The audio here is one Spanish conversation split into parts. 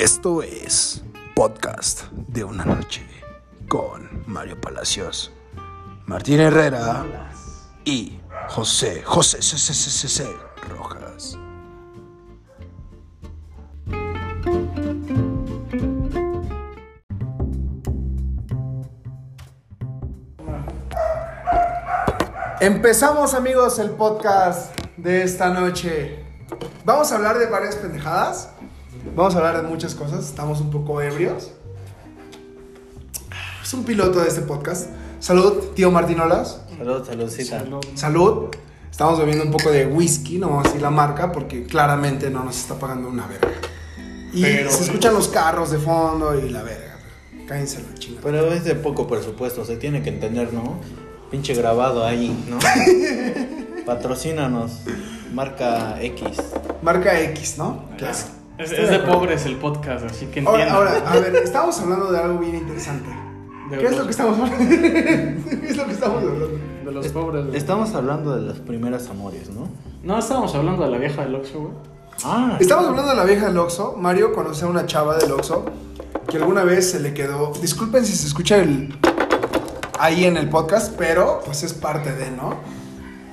Esto es Podcast de una noche con Mario Palacios, Martín Herrera y José José C, C, C, Rojas. Empezamos amigos el podcast de esta noche. Vamos a hablar de varias pendejadas. Vamos a hablar de muchas cosas. Estamos un poco ebrios. Es un piloto de este podcast. Salud, tío Martinolas. Salud, saludcita. Salud. Estamos bebiendo un poco de whisky, no vamos a decir la marca, porque claramente no nos está pagando una verga. Y Pero- se escuchan los carros de fondo y la verga. Cállense la chingada. Pero es de poco presupuesto, se tiene que entender, ¿no? Pinche grabado ahí, ¿no? Patrocínanos, marca X. Marca X, ¿no? Claro. Es, de pobres el podcast, así que Ahora, entiendan. ahora, a ver, estamos hablando de algo bien interesante. De ¿Qué es lo que estamos hablando? ¿Qué es lo que estamos hablando? De los pobres. güey. Estamos hablando de las primeras amores, ¿no? No, estábamos hablando de la vieja del Oxxo, güey. Ah, Estamos hablando de la vieja del Oxxo. Mario conoce a una chava del Oxxo que alguna vez se le quedó. Disculpen si se escucha el ahí en el podcast, pero pues es parte de, ¿no?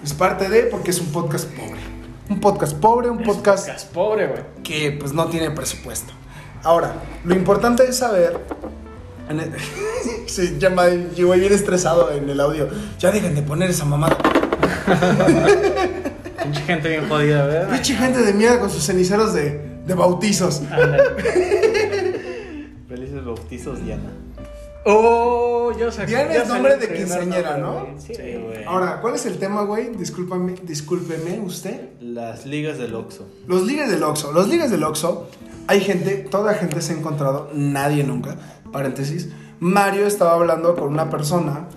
Es parte de porque es un podcast pobre. Un podcast pobre, un Es podcast podcast pobre, güey. que pues no tiene presupuesto. Ahora, lo importante es saber. en el- Se llama, yo voy bien estresado en el audio. Ya dejen de poner esa mamada. Pinche gente bien jodida, ¿verdad? Pinche gente de mierda con sus ceniceros de, de bautizos. felices bautizos, Diana. Oh, yo sé. Diana es nombre de quinceañera, ¿no? Sí, güey. Ahora, ¿cuál es el tema, güey? Discúlpame, discúlpeme usted. Las ligas del Oxxo. Los ligues del Oxxo. Los ligues del Oxxo, hay gente, toda gente se ha encontrado, nadie nunca, paréntesis. Mario estaba hablando con una persona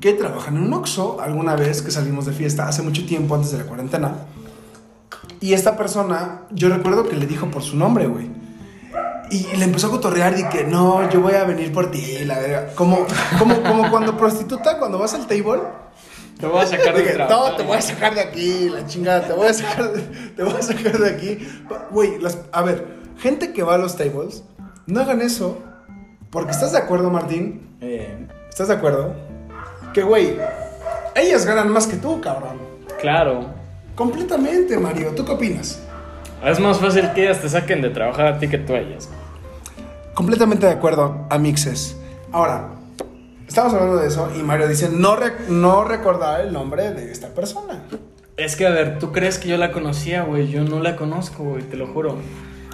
que trabaja en un Oxxo alguna vez que salimos de fiesta, hace mucho tiempo, antes de la cuarentena. Y esta persona, yo recuerdo que le dijo por su nombre, güey. Y le empezó a cotorrear y que no, yo voy a venir por ti, la verga. Como, como, como cuando prostituta, cuando vas al table. Te voy a sacar de trabajo. no, te voy a sacar de aquí, la chingada, te voy a sacar de, te voy a sacar de aquí. Güey, a ver, gente que va a los tables, no hagan eso, porque estás de acuerdo, Martín, Eh, estás de acuerdo, que güey, ellas ganan más que tú, cabrón. Claro. Completamente, Mario, ¿tú qué opinas? Es más fácil que ellas te saquen de trabajar a ti que tú a ellas. Completamente de acuerdo, amixes. Ahora, estamos hablando de eso y Mario dice no, rec- no recordar el nombre de esta persona. Es que, a ver, ¿tú crees que yo la conocía, güey? Yo no la conozco, güey, te lo juro.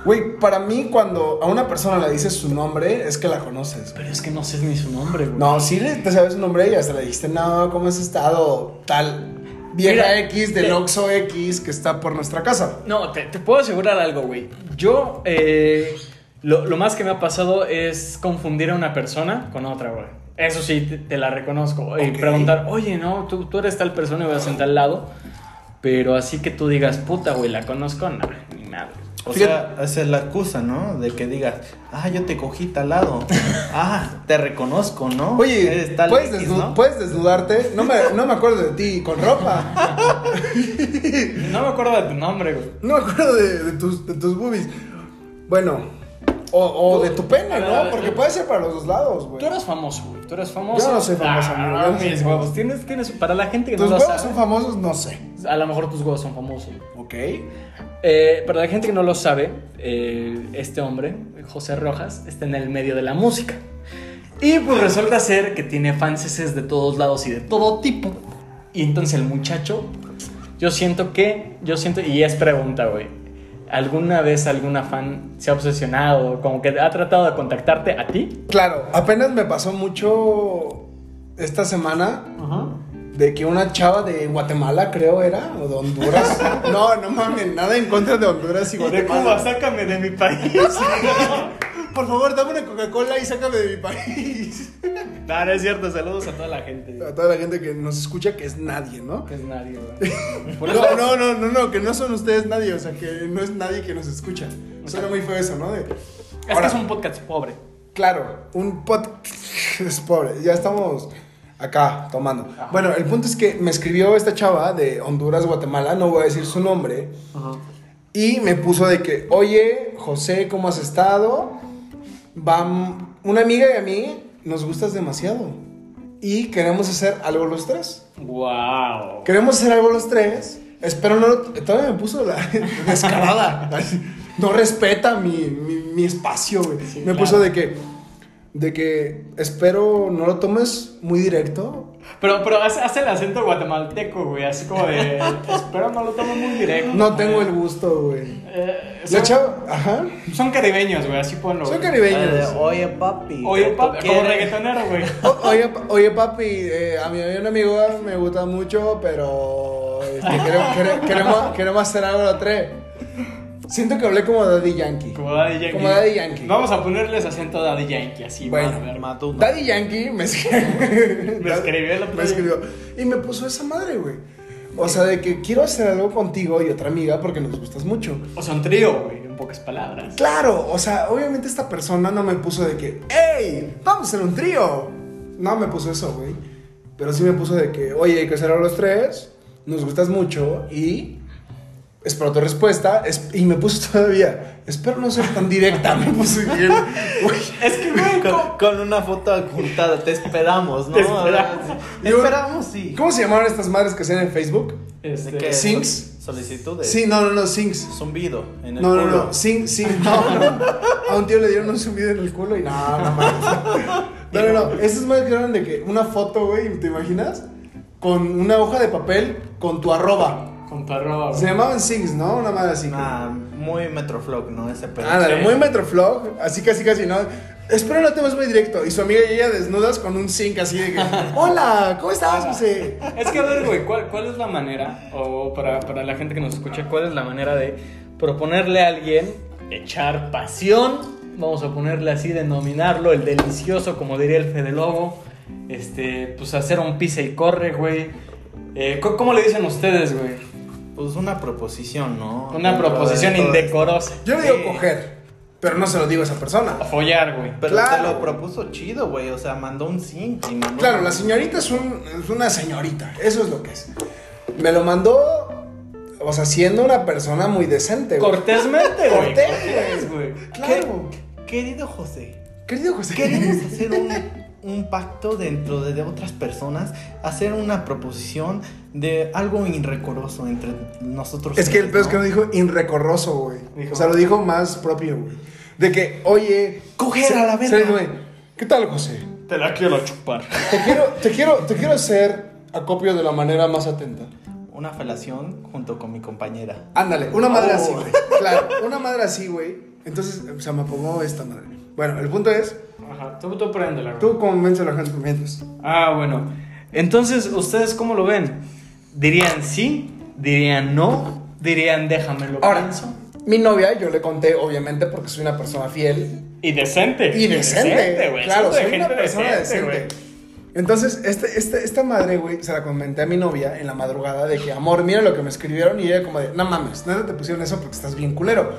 Güey, para mí cuando a una persona le dices su nombre es que la conoces. Pero es que no sé ni su nombre, güey. No, sí le- te sabes su nombre y hasta le dijiste, no, ¿cómo has estado? Tal vieja Mira, X del Oxxo X que está por nuestra casa. No, te, te puedo asegurar algo, güey. Yo, eh, lo, lo más que me ha pasado es confundir a una persona con otra, güey. Eso sí, te, te la reconozco. Y preguntar, oye, no, tú, tú eres tal persona y voy a sentar al lado. Pero así que tú digas, puta, güey, la conozco, no. O Fíjate- sea, esa es la excusa, ¿no? De que digas, ah, yo te cogí tal lado. ah, te reconozco, ¿no? Oye, Eres tal ¿puedes, X, ¿no? puedes desnudarte? No me, no me acuerdo de ti con ropa. No me acuerdo de tu nombre, güey. No me acuerdo de, de tus, de tus boobies. Bueno, o, o de tu pene, ver, ¿no? ver, Porque puede ser para los dos lados, güey. Tú eres famoso, güey. Tú eres famoso. Yo no soy famoso, Ah, amigo, no mis huevos. Tienes, tienes, para la gente que ¿Tus no lo huevos sabe. son famosos? No sé. A lo mejor tus huevos son famosos. Ok. Eh, para la gente que no lo sabe, eh, este hombre, José Rojas, está en el medio de la música. Y pues resulta ser que tiene fanses de todos lados y de todo tipo. Y entonces el muchacho, yo siento que, yo siento, y es pregunta, güey. ¿Alguna vez alguna fan se ha obsesionado, como que ha tratado de contactarte a ti? Claro, apenas me pasó mucho esta semana de que una chava de Guatemala, creo era, o de Honduras. no, no mames, nada en contra de Honduras y Guatemala. sácame de mi país. Por favor, dame una Coca-Cola y sácame de mi país. no, no es cierto, saludos a toda la gente. A toda la gente que nos escucha, que es nadie, ¿no? Que es nadie, No, eso- no, no, no, no, que no son ustedes nadie, o sea, que no es nadie que nos escucha. Suena muy feo eso, ¿no? De- Es Ahora, que es un podcast pobre. Claro, un pot... Es pobre, ya estamos acá tomando. Ajá. Bueno, el punto es que me escribió esta chava de Honduras, Guatemala, no voy a decir su nombre, Y me puso de que, oye, José, ¿cómo has estado? Vam- una amiga y a mí nos gustas demasiado. Y queremos hacer algo los tres. Wow. Queremos hacer algo los tres. Espero no. Todavía me puso la descarada. No respeta mi, mi, mi espacio, güey. Sí, me claro. puso de que. De que espero no lo tomes muy directo. Pero, pero hace, hace el acento guatemalteco, güey. Así como de. Espero no lo tomes muy directo. No tengo el gusto, güey. Eh, son, chava. Ajá. son caribeños, güey. Así ponlo. Son caribeños. Eh, Oye, papi. Oye, ¿te papi, como reggaetonero, güey. O- oye, oye, papi, eh, a mí hay un amigo me gusta mucho, pero este, queremos, quere- queremos, queremos hacer algo los tres. Siento que hablé como Daddy Yankee. Como Daddy Yankee. Como Daddy Yankee. Vamos a ponerles acento Daddy Yankee, así, Bueno, a ver. Matuna. Daddy Yankee me escribió. Me escribió otro Me escribió. Y me puso esa madre, güey. O sea, de que quiero hacer algo contigo y otra amiga porque nos gustas mucho. O sea, un trío, güey, en pocas palabras. Claro, o sea, obviamente esta persona no me puso de que, ¡Ey! ¡Vamos a hacer un trío! No me puso eso, güey. Pero sí me puso de que, oye, hay que hacerlo los tres, nos gustas mucho y espero tu respuesta. Es- y me puso todavía, espero no ser tan directa. Me él, güey. Es que, güey, Con, una foto adjuntada, te esperamos, ¿no? Te esperamos. Te esperamos, sí. ¿Cómo se llamaban estas madres que hacían en Facebook? Este. Sings. Solicitudes. Sí, no, no, no, Sings. Zumbido en el No, no, culo. no, Sing, Sing, no, no. A un tío le dieron un zumbido en el culo y no, no. No, no, no. Esas madres que eran de que una foto, güey, ¿te imaginas? Con una hoja de papel con tu arroba. Con arroba, Se llamaban Sings, ¿no? Una madre así. Ah, muy Metroflog, ¿no? Ese. Ándale, sí. muy Metroflog, así casi casi, ¿no? Espero no te ves muy directo. Y su amiga y ella desnudas con un zinc así de que, hola, ¿cómo estás, José? Es que, a ver, güey, ¿cuál, ¿cuál es la manera, o para, para la gente que nos escucha, cuál es la manera de proponerle a alguien echar pasión? Vamos a ponerle así, denominarlo el delicioso, como diría el Fede Lobo. Este, pues hacer un pisa y corre, güey. Eh, ¿cómo, cómo le dicen ustedes, güey? Pues una proposición, ¿no? Una Dentro proposición indecorosa. Yo le digo Sí. coger, pero no se lo digo a esa persona. A follar, güey. Pero Claro. te lo propuso chido, güey. O sea, mandó un zinc y mandó. Claro, la señorita es, un- es una señorita, eso es lo que es. Me lo mandó, o sea, siendo una persona muy decente, güey. Cortésmente, güey. Cortés, Cortés, güey. Claro. Querido José, Querido José. queremos hacer un, un pacto dentro de, de otras personas, hacer una proposición de algo irrecoroso entre nosotros. Es que el peor es que no dijo inrecorroso, güey. O sea, lo dijo más propio, güey. De que, oye, Coger a la verga. sí, güey, ¿Qué tal, José? Te la quiero chupar. Te quiero, te quiero, te quiero hacer acopio de la manera más atenta. Una felación junto con mi compañera. Ándale, una madre Oh. así, güey. Claro, una madre así, güey. Entonces se me acomodó esta madre. Bueno, el punto es, Ajá, tú, tú préndela, tú convence a la gente mientras. Ah, bueno. Entonces, ¿ustedes cómo lo ven? ¿Dirían sí? ¿Dirían no? ¿Dirían déjamelo Ahora, pienso? mi novia, yo le conté, obviamente, porque soy una persona fiel. Y decente. Y decente, güey. claro, Somos de soy una persona decente, decente. Entonces, este, este, esta madre, güey, se la comenté a mi novia en la madrugada de que, amor, mira lo que me escribieron. Y ella como de, no mames, nada te pusieron eso porque estás bien culero.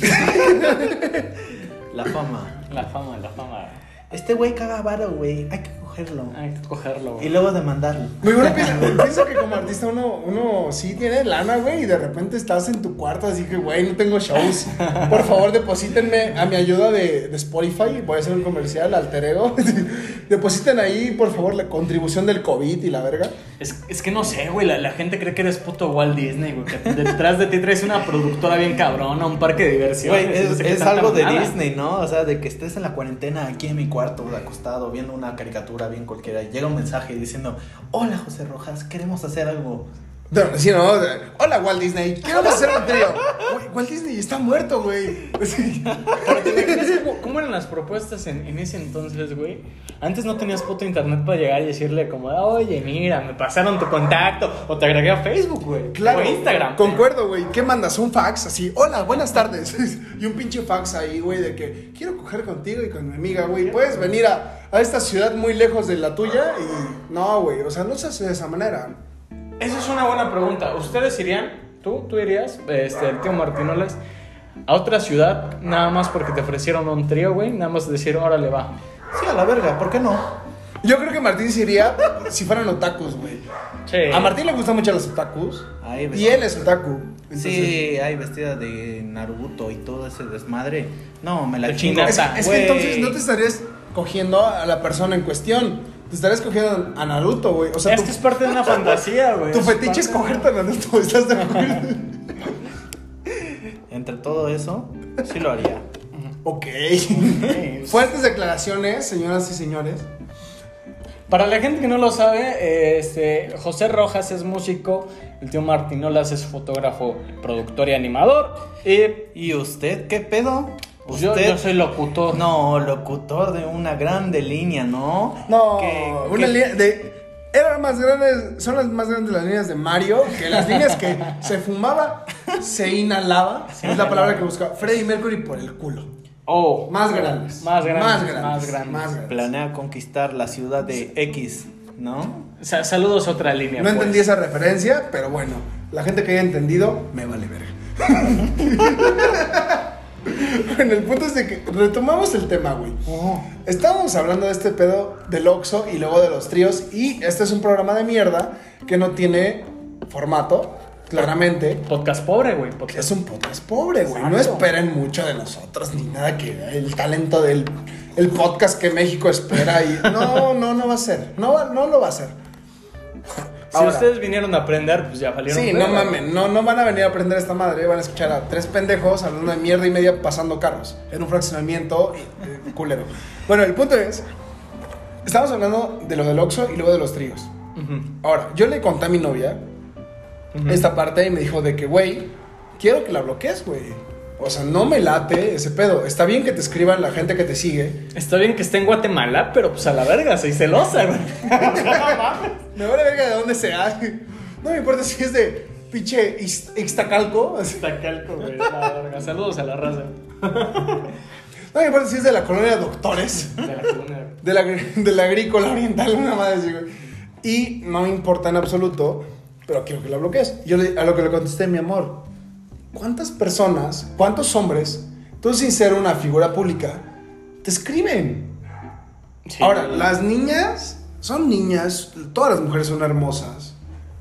La fama. La fama, la fama. Este güey caga varo, güey. Hay que cogerlo. Hay que cogerlo, güey. Y luego demandarlo. Muy bueno, pienso, pienso que como artista uno, uno sí tiene lana, güey, y de repente estás en tu cuarto así que, güey, no tengo shows. Por favor, deposítenme a mi ayuda de, de Spotify. Voy a hacer un comercial, alter ego. Depositen ahí, por favor, la contribución del COVID y la verga. Es, es que no sé, güey. La, la gente cree que eres puto Walt Disney, güey. Que detrás de ti traes una productora bien cabrona, un parque de diversiones. Güey, no es, sé es algo de. Disney, ¿no? O sea, de que estés en la cuarentena aquí en mi cuarto, acostado, viendo una caricatura bien cualquiera. Llega un mensaje diciendo: Hola, José Rojas, queremos hacer algo. No, sí, no. Hola, Walt Disney. Quiero hacer un trío. Güey, Walt Disney está muerto, güey. Sí. Pero ¿te imaginas cómo, eran las propuestas en, en ese entonces, güey? Antes no tenías puto internet para llegar y decirle como, oye, mira, me pasaron tu contacto o te agregué a Facebook, güey. Claro. O Instagram. Concuerdo, güey. ¿Qué mandas? Un fax así. Hola, buenas tardes. y un pinche fax ahí, güey, de que quiero coger contigo y con mi amiga, güey. Puedes venir a, a esta ciudad muy lejos de la tuya y. No, güey. O sea, no se hace de esa manera. Esa es una buena pregunta. ¿Ustedes irían, tú, tú irías, este, el tío Martinoles, a otra ciudad nada más porque te ofrecieron un trío, güey? Nada más decir, órale, va. Sí, a la verga, ¿por qué no? Yo creo que Martín se iría si fueran otakus, güey. Sí. A Martín le gustan mucho los otakus. Ay, y él es otaku. Entonces, Sí, hay vestida de Naruto y todo ese desmadre. No, me la chingo. Es, es que Güey. entonces no te estarías cogiendo a la persona en cuestión. Te estarías cogiendo a Naruto, güey. O sea, Es tu, que es parte de una fantasía, güey. tu fetiche es parte de- cogerte a Naruto, ¿estás de acuerdo? Entre todo eso, sí lo haría. ok. Fuertes declaraciones, señoras y señores. Para la gente que no lo sabe, este, José Rojas es músico, el tío Martinolas es fotógrafo, productor y animador. Y ¿Y usted qué pedo? Pues, yo, soy locutor. No, locutor de una grande línea, ¿no? No, Que- una que- línea de. Eran más grandes, son las más grandes las líneas de Mario que las líneas que se fumaba, se inhalaba. es la palabra que buscaba. Freddie Mercury por el culo. Oh, Más grandes. Más grandes. Más grandes. Más grandes. más grandes. Planea conquistar la ciudad de X, ¿no? Sa- saludos a otra línea. No pues. entendí esa referencia, pero bueno, la gente que haya entendido, me vale verga. bueno, el punto es de que retomamos el tema, güey. Oh. Estábamos hablando de este pedo del Oxxo y luego de los tríos y este es un programa de mierda que no tiene formato, claramente. Podcast pobre, güey. podcast- Es un podcast pobre, güey. No esperen mucho de nosotros ni nada que el talento del el podcast que México espera y no, no, no va a ser. No, no lo va a Si ustedes vinieron a aprender, pues ya valieron. Sí, no mamen, no, no van a venir a aprender esta madre, van a escuchar a tres pendejos hablando de mierda y media pasando carros en un fraccionamiento y, eh, culero. Bueno, el punto es, estamos hablando de lo del Oxxo y luego de los tríos. Ahora, yo le conté a mi novia esta parte y me dijo de que, güey, quiero que la bloquees, güey. O sea, no me late ese pedo. Está bien que te escriban la gente que te sigue. Está bien que esté en Guatemala, pero pues a la verga, soy celosa, güey. Me vale verga de dónde sea. No me importa si es de pinche Ix- Ixtacalco. así. Tacalco, güey. La verga. Saludos a la raza. No me importa si es de la colonia Doctores. De la cuna. De la, de la agrícola oriental, una madre así, güey. Y no me importa en absoluto, pero quiero que la bloquees. Yo le- a lo que le contesté, mi amor, ¿cuántas personas, cuántos hombres, tú sin ser una figura pública, te escriben? Sí. Ahora, las niñas son niñas, todas las mujeres son hermosas.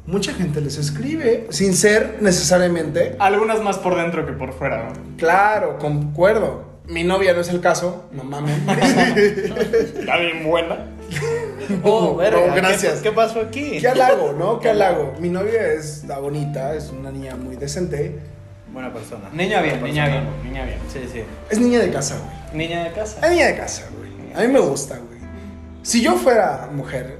Mucha gente les escribe, sin ser necesariamente. Algunas más por dentro que por fuera, güey. Claro, concuerdo. Mi novia no es el caso, no mames. Está bien buena. Oh, No, verga, ¿qué- gracias. ¿Qué, pasó aquí? ¿Qué halago, no? ¿Qué halago? Mi novia es la bonita, es una niña muy decente. Buena persona. Niña bien, Buena niña bien, niña bien. Sí, sí. Es niña de casa, güey. Niña de casa. Es niña de casa, güey. A mí me gusta, güey. Si yo fuera mujer,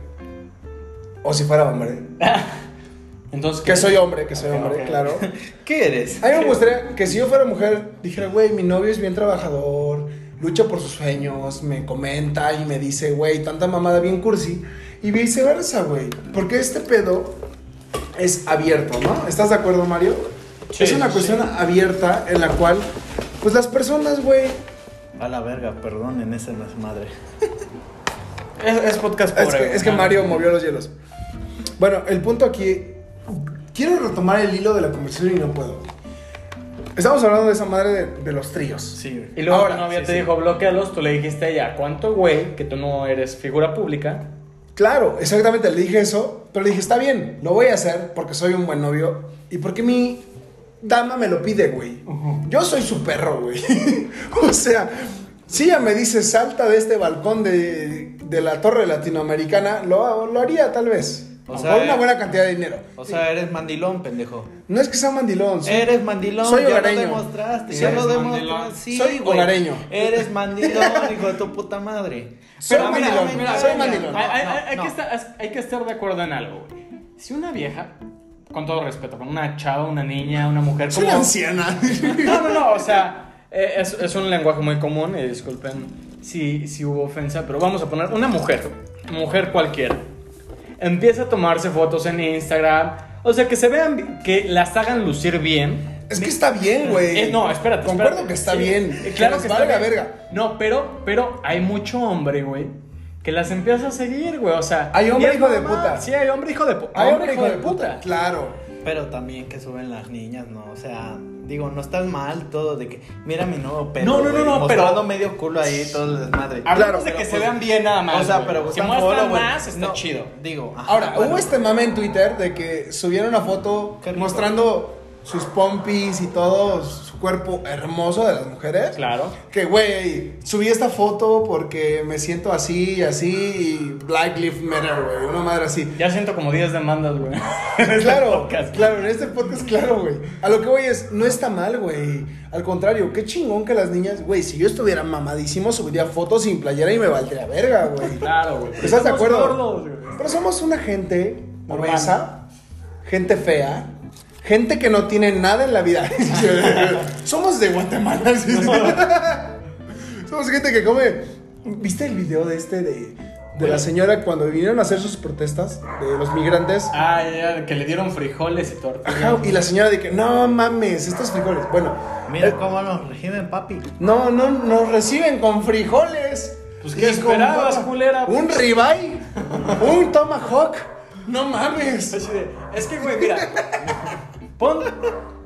o si fuera hombre, Entonces, que soy hombre, que soy hombre, claro. ¿Qué eres? A mí me gustaría que si yo fuera mujer, dijera, güey, mi novio es bien trabajador, lucha por sus sueños, me comenta y me dice, güey, tanta mamada bien cursi. Y viceversa, güey. Porque este pedo es abierto, ¿no? ¿Estás de acuerdo, Mario? Sí, es una sí, cuestión sí. abierta en la cual, pues las personas, güey, A la verga, perdonen, esa no es madre. Es, es podcast Es pobre. que, güey. es que. Mario movió los hielos. Bueno, el punto aquí. Quiero retomar el hilo de la conversación y no puedo. Estamos hablando de esa madre de, de los tríos. Sí, güey. Y luego Ahora, tu novia sí, te sí. dijo, bloquealos, tú le dijiste a ella, ¿cuánto güey? Que tú no eres figura pública. Claro, exactamente, le dije eso, pero le dije, está bien, lo voy a hacer porque soy un buen novio y porque mi dama me lo pide, güey. Yo soy su perro, güey. o sea, si ella me dice, salta de este balcón de, de la torre latinoamericana, lo, lo haría tal vez. O por sea, una eh, buena cantidad de dinero. O sea, eres mandilón, pendejo. No es que sea mandilón. soy- Eres mandilón, soy ya hogareño. lo demostraste, Sí, ya lo demostraste. Sí, Soy hogareño. Eres mandilón, hijo de tu puta madre. Soy Pero mandilón, mira, soy mira, mandilón. no, hay, hay- no, hay no. que estar, hay que estar de acuerdo en algo, güey. Si una vieja, con todo respeto, con una chava, una niña, una mujer, como... una anciana. No, no, no, o sea, eh, es, es un lenguaje muy común, y disculpen si, si hubo ofensa, pero vamos a poner una mujer, mujer cualquiera, empieza a tomarse fotos en Instagram, o sea, que se vean, que las hagan lucir bien. es que está bien, güey. Eh, no, espérate. Concuerdo espérate. que está Sí, bien. eh, claro les que está valga bien. verga. No, pero, pero hay mucho hombre, güey, que las empieza a seguir, güey, o sea. Hay hombre hijo de puta. Sí, hay hombre hijo de puta. Hay hombre hijo de puta. Claro. Pero también que suben las niñas, ¿no? O sea, digo, no estás mal todo de que, mira mi nuevo pelo. No, no, no, no, pero- medio culo ahí, todo el desmadre. Hablamos de que se pues, vean bien nada más. o sea, pero si muestran más, está No, chido. Digo, ajá, Ahora, bueno. hubo este mame en Twitter de que subieron una foto mostrando sus pompis y todo cuerpo hermoso de las mujeres. Claro. Que, güey, subí esta foto porque me siento así y así y Black Lives Matter, güey, una madre así. Ya siento como 10 demandas, güey. en este Claro, claro, en este podcast, claro, güey. A lo que voy es, no está mal, güey. Al contrario, qué chingón que las niñas, güey, si yo estuviera mamadísimo, subiría fotos sin playera y me valdría verga, güey. Claro, güey. ¿Estás de acuerdo? gordos. Pero somos una gente obesa, gente fea, gente que no tiene nada en la vida. somos de Guatemala. sí. somos gente que come. ¿Viste el video de este de, de la señora cuando vinieron a hacer sus protestas de los migrantes? Ah, ya, que le dieron frijoles y tortillas. Ajá, y la señora de que, no mames, estos frijoles. Bueno, Mira eh, cómo nos regimen, papi. no, no, nos reciben con frijoles. Pues, ¿qué esperabas, culera? Un ribeye, un tomahawk. No mames. Es que, güey, mira. Pon-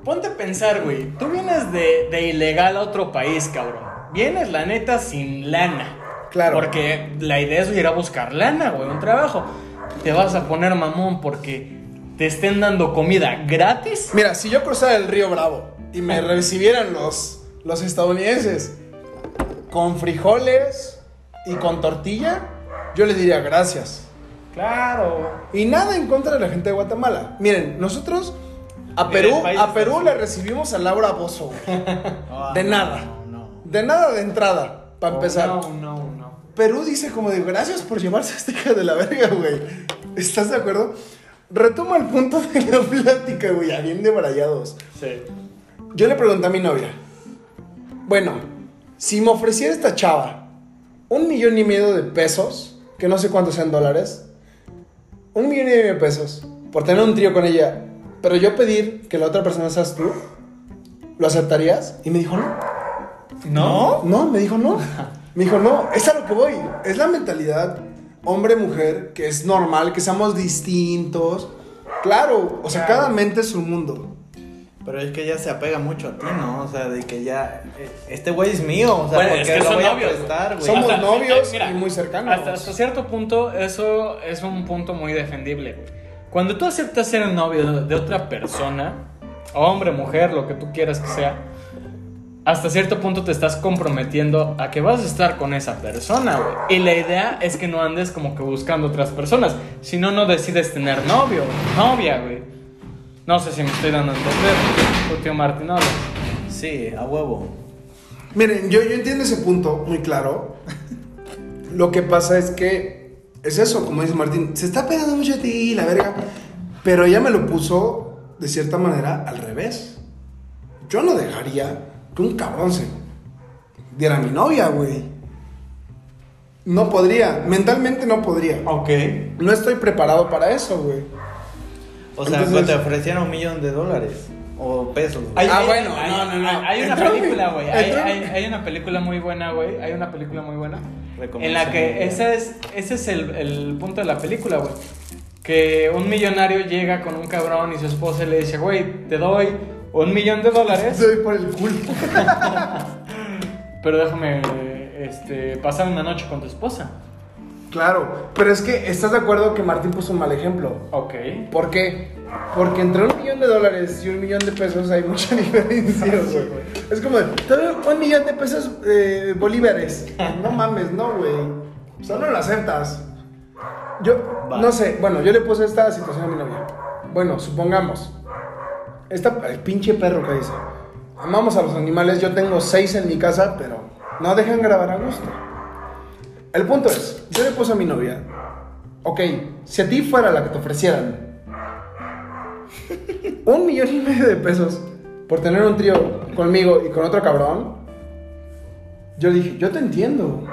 ponte a pensar, güey. Tú vienes de, de ilegal a otro país, cabrón. Vienes, la neta, sin lana. Claro. Porque la idea es ir a buscar lana, güey, un trabajo. Te vas a poner mamón porque te estén dando comida gratis. Mira, si yo cruzara el río Bravo y me recibieran los, los estadounidenses con frijoles y con tortilla, yo les diría gracias. Claro. Y nada en contra de la gente de Guatemala. Miren, nosotros a Perú, a Perú le recibimos a Laura Bozo. De no, nada. No, no. De nada de entrada, para empezar. Oh, No, no, no. Perú dice como de gracias por llevarse a esta hija de la verga, güey. ¿Estás de acuerdo? Retoma el punto de la plática, güey, a bien debrayados. Sí. Yo le pregunté a mi novia, bueno, si me ofreciera esta chava un millón y medio de pesos, que no sé cuántos sean dólares, un millón y medio de pesos por tener un trío con ella, pero yo pedir que la otra persona seas tú, ¿lo aceptarías? Y me dijo, no. ¿No? No, me dijo no. Me dijo, no, es a lo que voy. Es la mentalidad hombre-mujer que es normal, que seamos distintos. Claro, o sea, Claro. cada mente es un mundo. Pero es que ya se apega mucho a ti, ¿no? O sea, de que ya. eh, Este güey es mío, o sea, Bueno, porque es que lo son voy a novios, prestar, güey. Somos Hasta- novios mira, y muy cercanos. Hasta, hasta cierto punto, eso es un punto muy defendible, güey. Cuando tú aceptas ser novio de otra persona, hombre, mujer, lo que tú quieras que sea, hasta cierto punto te estás comprometiendo a que vas a estar con esa persona, güey. Y la idea es que no andes como que buscando otras personas. Si no, no decides tener novio, novia, güey. No sé si me estoy dando a entender, tu tío Martín, habla. Sí, a huevo. Miren, yo, yo entiendo ese punto muy claro. Lo que pasa es que es eso, como dice Martín, se está pegando mucho a ti, la verga. Pero ella me lo puso de cierta manera al revés. Yo no dejaría que un cabrón se diera a mi novia, güey. No podría, mentalmente no podría. Ok. No estoy preparado para eso, güey. O sea, Entonces- cuando te ofrecieran un millón de dólares o pesos. Hay, Ah, hay- bueno, hay- no, no, no. Hay una película, güey. Hay, entró- hay- hay una película muy buena, güey. Hay una película muy buena. En la que ese es, ese es el, el punto de la película, güey. Que un millonario llega con un cabrón y su esposa le dice, güey, te doy un millón de dólares, Estoy por el culo. pero déjame este, pasar una noche con tu esposa. Claro, pero es que estás de acuerdo que Martín puso un mal ejemplo. Ok. ¿Por qué? Porque entre un millón de dólares y un millón de pesos hay mucha diferencia, güey. Es como, un millón de pesos eh, bolívares. No mames, no, güey. O sea, no lo aceptas. Yo, Va. no sé, bueno, yo le puse esta situación a mi novia. Bueno, supongamos. Esta, el pinche perro que dice. Amamos a los animales, yo tengo seis en mi casa, pero no dejan grabar a gusto. El punto es, yo le puse a mi novia, ok, si a ti fuera la que te ofrecieran un millón y medio de pesos por tener un trío conmigo y con otro cabrón, yo dije, yo te entiendo.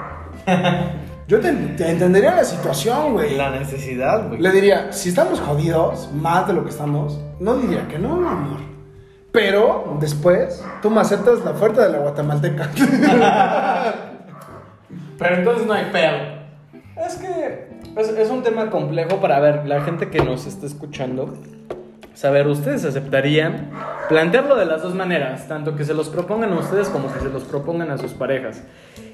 Yo te, te entendería la situación, güey. La necesidad, güey. Le diría, si estamos jodidos, más de lo que estamos, no diría que no, amor. Pero después, tú me aceptas la oferta de la guatemalteca. Pero entonces no hay pedo. Es que es, es un tema complejo para ver, la gente que nos está escuchando. Saber, ¿ustedes aceptarían plantearlo de las dos maneras? Tanto que se los propongan a ustedes como que se los propongan a sus parejas.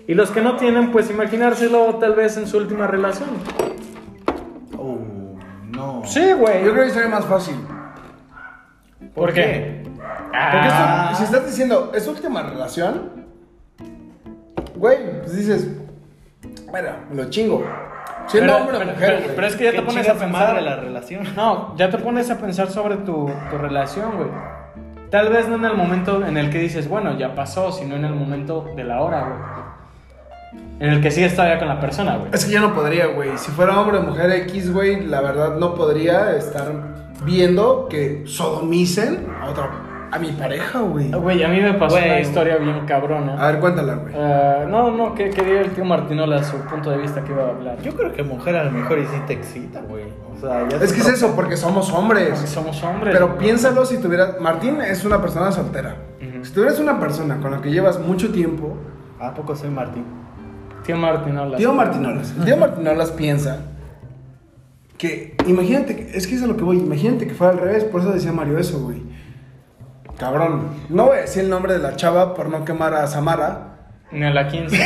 Y los que no tienen, pues imaginárselo tal vez en su última relación. Oh, no. Sí, güey. Yo creo que sería más fácil. ¿Por, ¿Por qué? qué? Porque Ah, si estás diciendo, es última relación, güey, pues dices, bueno, me lo chingo. Siendo Pero- hombre o pero- mujer, pero- es que ya te pones a pensar la relación. No, ya te pones a pensar sobre tu, tu relación, güey. Tal vez no en el momento en el que dices, bueno, ya pasó, sino en el momento de la hora, güey. En el que sigues todavía con la persona, güey. Es que yo no podría, güey. Si fuera hombre o mujer X, güey, la verdad no podría estar viendo que sodomicen a otra, a mi pareja, güey. Güey, a mí me pasó Güey. una historia bien A cabrona. ver, cuéntala, güey. Ah, no, no, que, que diga el tío Martinola su punto de vista que iba a hablar. Yo creo que mujer a lo mejor y sí te excita, güey. O sea, ya Es te que es pro- eso, porque somos Porque hombres. somos hombres. Pero güey. piénsalo si tuvieras. Martín es una persona soltera. Ujú. Si tuvieras una persona con la que llevas mucho tiempo, ¿A poco soy Martín? Tío Martinola. Tío Martinolas. El tío Martinolas piensa que, imagínate, que- es que es a lo que voy, imagínate que fuera al revés, por eso decía Mario eso, güey. Cabrón, no voy a decir el nombre de la chava por no quemar a Samara, Ni a la 15.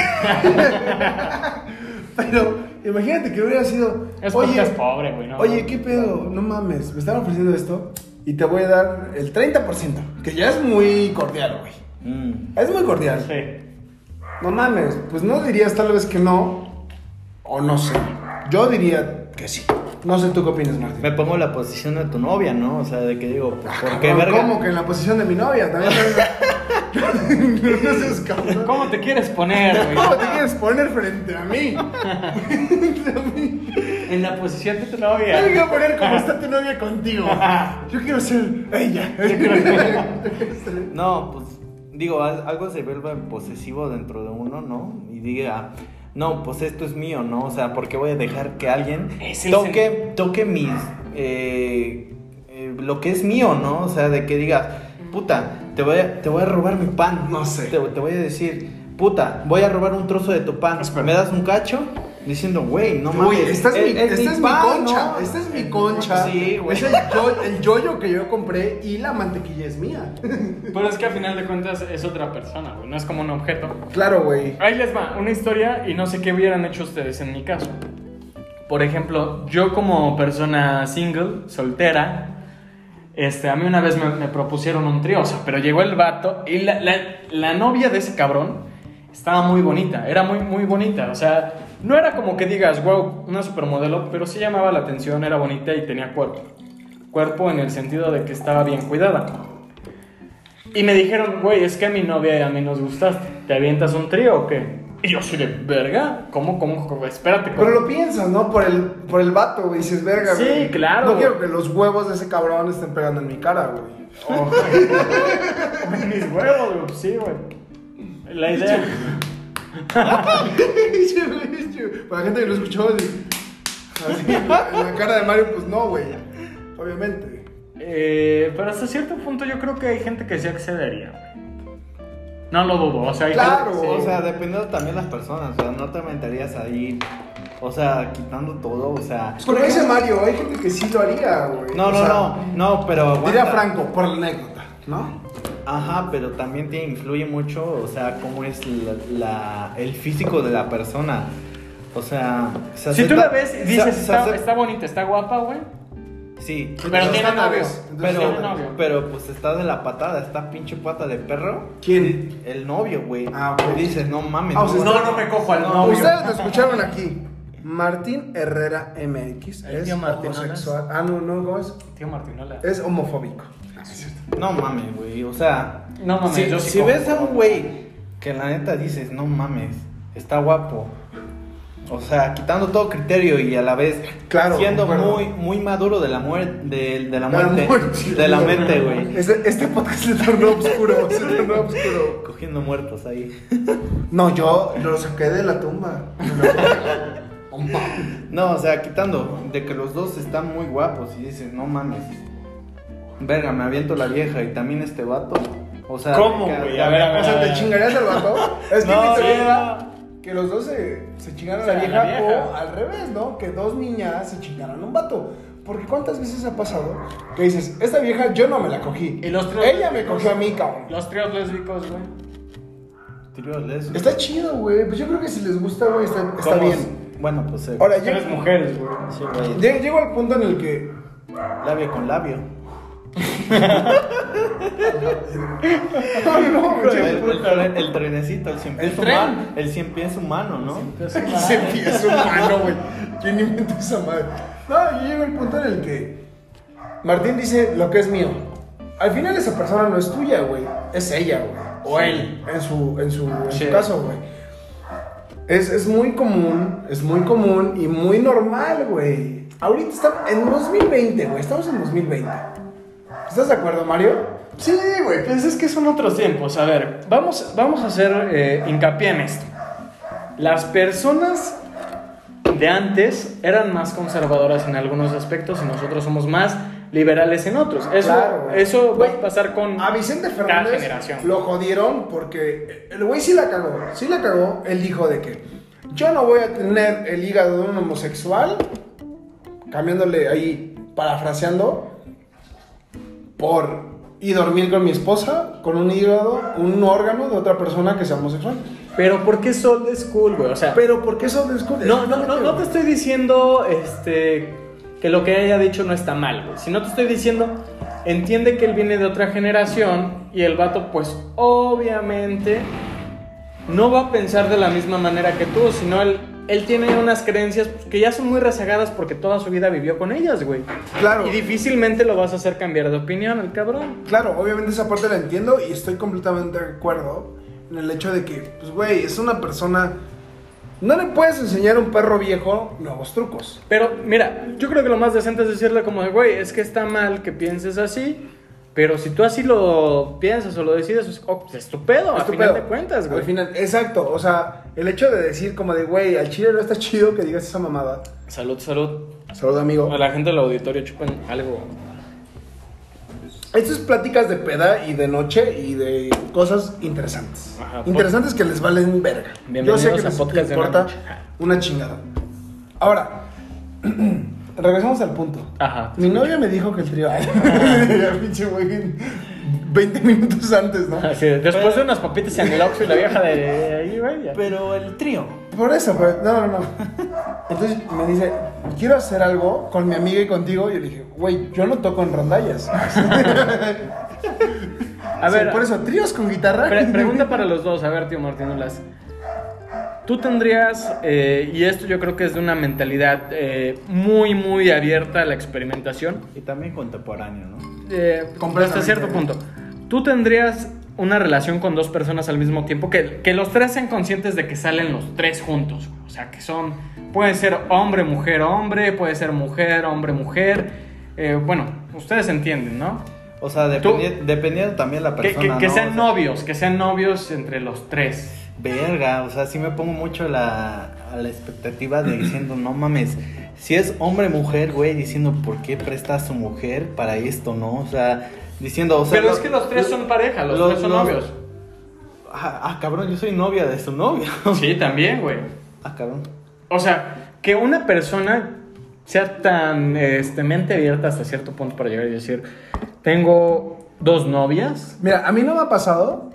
pero imagínate que hubiera sido, Es oye, es pobre, güey. No, oye, ¿qué pedo? No mames, me están ofreciendo esto y te voy a dar el 30%, que ya es muy cordial, güey. Mm. Es muy cordial. Sí. No mames, pues no dirías tal vez que no, o no sé. Yo diría que sí. No sé tú qué opinas, Martín. Me pongo en la posición de tu novia, ¿no? O sea, de que digo, pues, ¿por Ah, qué cabrón, verga? ¿Cómo que en la posición de mi novia? También no seas cabrón. ¿Cómo te quieres poner, güey? ¿Cómo te quieres poner frente a mí? En la posición de tu Yo me novia. quiero poner como está tu novia contigo. Yo quiero ser ella. No, pues digo, al- algo se vuelve posesivo dentro de uno, ¿no? Y diga, no, pues esto es mío, ¿no? O sea, ¿por qué voy a dejar que alguien toque, toque mis, eh, eh, lo que es mío, ¿no? O sea, de que digas, puta, te voy a, te voy a robar mi pan. No sé. Te, te voy a decir, puta, voy a robar un trozo de tu pan. Espera. ¿Me das un cacho? Diciendo, güey, no mames. esta es, mi, esta es mi pan, concha. ¿no? Esta es mi concha. Sí, güey. Es el, yo- el yoyo que yo compré y la mantequilla es mía. Pero es que a final de cuentas es otra persona, güey. No es como un objeto. Claro, güey. Ahí les va, una historia y no sé qué hubieran hecho ustedes en mi caso. Por ejemplo, yo como persona single, soltera, este, a mí una vez me, me propusieron un trío, o sea, pero llegó el vato y la, la- la novia de ese cabrón estaba muy bonita, era muy, muy bonita, o sea, no era como que digas, wow, una supermodelo, pero sí llamaba la atención, era bonita y tenía cuerpo. Cuerpo en el sentido de que estaba bien cuidada. Y me dijeron, güey, es que a mi novia y a mí nos gustaste. ¿Te avientas un trío o qué? Y yo soy de verga. ¿Cómo, cómo? cómo? Espérate. Pero ¿cómo? lo piensas, ¿no? Por el, por el vato, güey. Dices, verga, Sí, güey. claro, No güey. quiero que los huevos de ese cabrón estén pegando en mi cara, güey. Oh, güey. Mis huevos, güey. Sí, güey. La idea. Para la gente que lo escuchó, así, en la cara de Mario, pues no, güey. Obviamente. Eh, pero hasta cierto punto yo creo que hay gente que sí accedería, güey. No lo dudo. O sea, hay Claro, gente- O sea, dependiendo también las personas, o sea, no te aventarías ahí, o sea, quitando todo, o sea... Como dice Mario, hay gente que sí lo haría, güey. No, O no, sea, no, no, pero... Diría aguanta. Franco, por la anécdota, ¿no? Ajá, pero también te influye mucho, o sea, cómo es la, la- el físico de la persona. O sea, se Si tú la ves y se- dices, se está, acepta- está bonita, está guapa, güey. Sí, Pero tiene novio. pero, pero pues está de la patada, está pinche pata de perro. ¿Quién? El novio, güey. Ah, ok. Dices, no mames. Ah, o sea, no, No, no me cojo al novio. Ustedes lo escucharon aquí. Martín Herrera MX El es tío Martín, ¿no? homosexual. Ah, no, no, ¿cómo es? Tío Martinola. Es homofóbico. Ah, no mames, güey. O sea, No mames, si, yo sí si cojo. ves a un güey que la neta dices, no mames, está guapo. O sea, quitando todo criterio y a la vez Claro, siendo muy muy maduro de la muerte de, de la muerte, muerte. de la mente, güey. Este, este podcast se tornó oscuro, se tornó oscuro. Cogiendo muertos ahí. No, yo lo saqué de la tumba. No, o sea, quitando de que los dos están muy guapos y dices, no mames. Verga, me aviento la vieja y también este vato. O sea, ¿Cómo, güey? A ver, a ver. O sea, ¿te chingarías al vato? Es que No, mi teoría sí, era que los dos se, se chingaran a la vieja, la vieja. o al revés, ¿no? Que dos niñas se chingaran a un vato. Porque ¿cuántas veces ha pasado que dices, esta vieja yo no me la cogí? Y los tríos Ella me lésbicos. cogió a mí, cabrón. Los tríos lésbicos, güey. Trío lésbico. Está chido, güey. Pues yo creo que si les gusta, güey, está, bien. Bueno, pues. eh, Ahora, Tres lleg- mujeres, güey. sí, güey. llego al punto en el que. Labio con labio. No, no, El, el, tren- el trenecito, el cien El pies tren. humano. El cien pies humano, ¿no? Se pies humano, güey. ¿Quién inventó esa madre? No, yo llego al punto en el que Martín dice lo que es mío. Al final esa persona no es tuya, güey. Es ella, güey. O él, en su, en su, en su Sí. caso, güey. Es, es muy común, es muy común y muy normal, güey. Ahorita estamos en 2020, güey. Estamos en 2020. ¿Estás de acuerdo, Mario? Sí, güey, pues es que son otros tiempos. A ver, vamos, vamos a hacer eh, hincapié en esto. Las personas de antes eran más conservadoras en algunos aspectos y nosotros somos más liberales en otros. Eso, Claro, eso va Güey, a pasar con A Vicente cada Fernández generación. lo jodieron porque el güey sí la cagó. Sí la cagó. Él dijo de que yo no voy a tener el hígado de un homosexual, cambiándole ahí, parafraseando, por y dormir con mi esposa con un hígado, un órgano de otra persona que sea homosexual. Pero ¿por qué old school, güey? O sea, Pero ¿por qué eso descubre? no, no, no, no te estoy diciendo este, que lo que haya dicho no está mal, güey. Sino te estoy diciendo, entiende que él viene de otra generación y el vato, pues obviamente no va a pensar de la misma manera que tú, sino él, él tiene unas creencias pues, que ya son muy rezagadas porque toda su vida vivió con ellas, güey. Claro. Y difícilmente lo vas a hacer cambiar de opinión, el cabrón. Claro, obviamente esa parte la entiendo y estoy completamente de acuerdo en el hecho de que, pues, güey, es una persona... No le puedes enseñar a un perro viejo nuevos trucos. Pero mira, yo creo que lo más decente es decirle como de, güey, es que está mal que pienses así, pero si tú así lo piensas o lo decides, pues, oh, pues, es tu pedo, a Estúpido. final de cuentas, güey. Al final, exacto. O sea, el hecho de decir como de, güey, al chile no está chido que digas esa mamada. Salud, salud. Saludo, amigo. A la gente del auditorio chupen algo. Estas es pláticas de peda y de noche y de cosas interesantes. Ajá, interesantes que les valen verga. Yo sé que les Podcast importa una chingada. Ahora, regresamos al punto. Ajá. Mi novia me dijo que el trío. Ya, pinche güey. 20 minutos antes, ¿no? Así, después de unas papitas en el Oxxo y la vieja de ahí, güey, ya. Pero el trío. Por eso, pues, no, no, no. Entonces me dice, quiero hacer algo con mi amiga y contigo. Y yo le dije, güey, yo no toco en rondallas. A ver, por eso, tríos con guitarra. Pre- pregunta para los dos, a ver, tío Martínulas. Tú tendrías, eh, y esto yo creo que es de una mentalidad eh, muy, muy abierta a la experimentación, Y también contemporáneo, ¿no? eh, hasta cierto punto. Tú tendrías una relación con dos personas al mismo tiempo, que, que los tres sean conscientes de que salen los tres juntos. O sea, que son, puede ser hombre, mujer, hombre, puede ser mujer, hombre, mujer. Eh, bueno, ustedes entienden, ¿no? O sea, dependi- dependiendo también la persona. que- que ¿no? sean O sea, novios, que sean novios entre los tres. Verga, o sea, sí me pongo mucho la, a la expectativa de diciendo, no mames, si es hombre mujer, güey, diciendo por qué presta a su mujer para esto, ¿no? O sea, diciendo, o sea. Pero lo- es que los tres son pareja, los, los- tres son los- novios. Ah, ah, cabrón, yo soy novia de su novio. Sí, también, güey. ah, cabrón. O sea, que una persona sea tan este, mente abierta hasta cierto punto para llegar y decir, tengo dos novias. Mira, a mí no me ha pasado,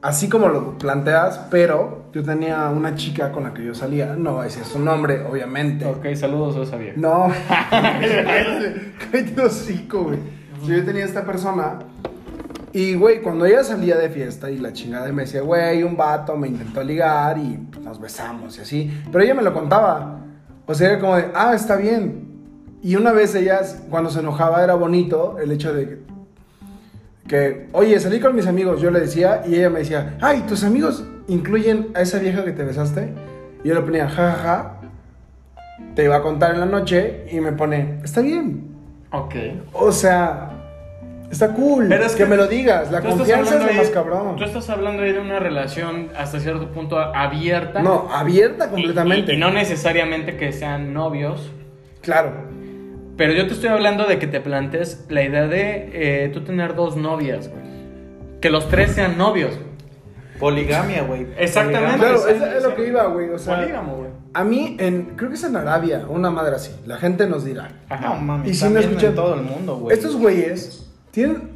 así como lo planteas, pero yo tenía una chica con la que yo salía, no a decir su nombre, obviamente. Ok, saludos a esa vieja. No, cállate hocico, güey. Yo tenía esta persona y, güey, cuando ella salía de fiesta y la chingada me decía, güey, un vato me intentó ligar y pues, nos besamos y así, pero ella me lo contaba. O sea, era como de, ah, está bien. Y una vez ella, cuando se enojaba, era bonito el hecho de que, que, oye, salí con mis amigos, yo le decía, y ella me decía, ay, ¿tus amigos incluyen a esa vieja que te besaste? Y yo le ponía, ja, ja, ja, te iba a contar en la noche, y me pone, está bien. Ok. O sea, está cool Pero es que, que me lo digas, la confianza es lo ahí- más cabrón. Tú estás hablando ahí de una relación hasta cierto punto abierta. No, abierta Y- completamente. Y, y no necesariamente que sean novios. Claro. Pero yo te estoy hablando de que te plantes la idea de eh, tú tener dos novias, güey. Que los tres sean novios. Poligamia, güey. Exactamente. Claro, sí, es, es lo que iba, güey. O sea, Polígamo, güey. A mí, en, creo que es en Arabia, una madre así. La gente nos dirá. Ajá. No mames, Y si no escuchan- en todo el mundo, güey. Estos güeyes tienen,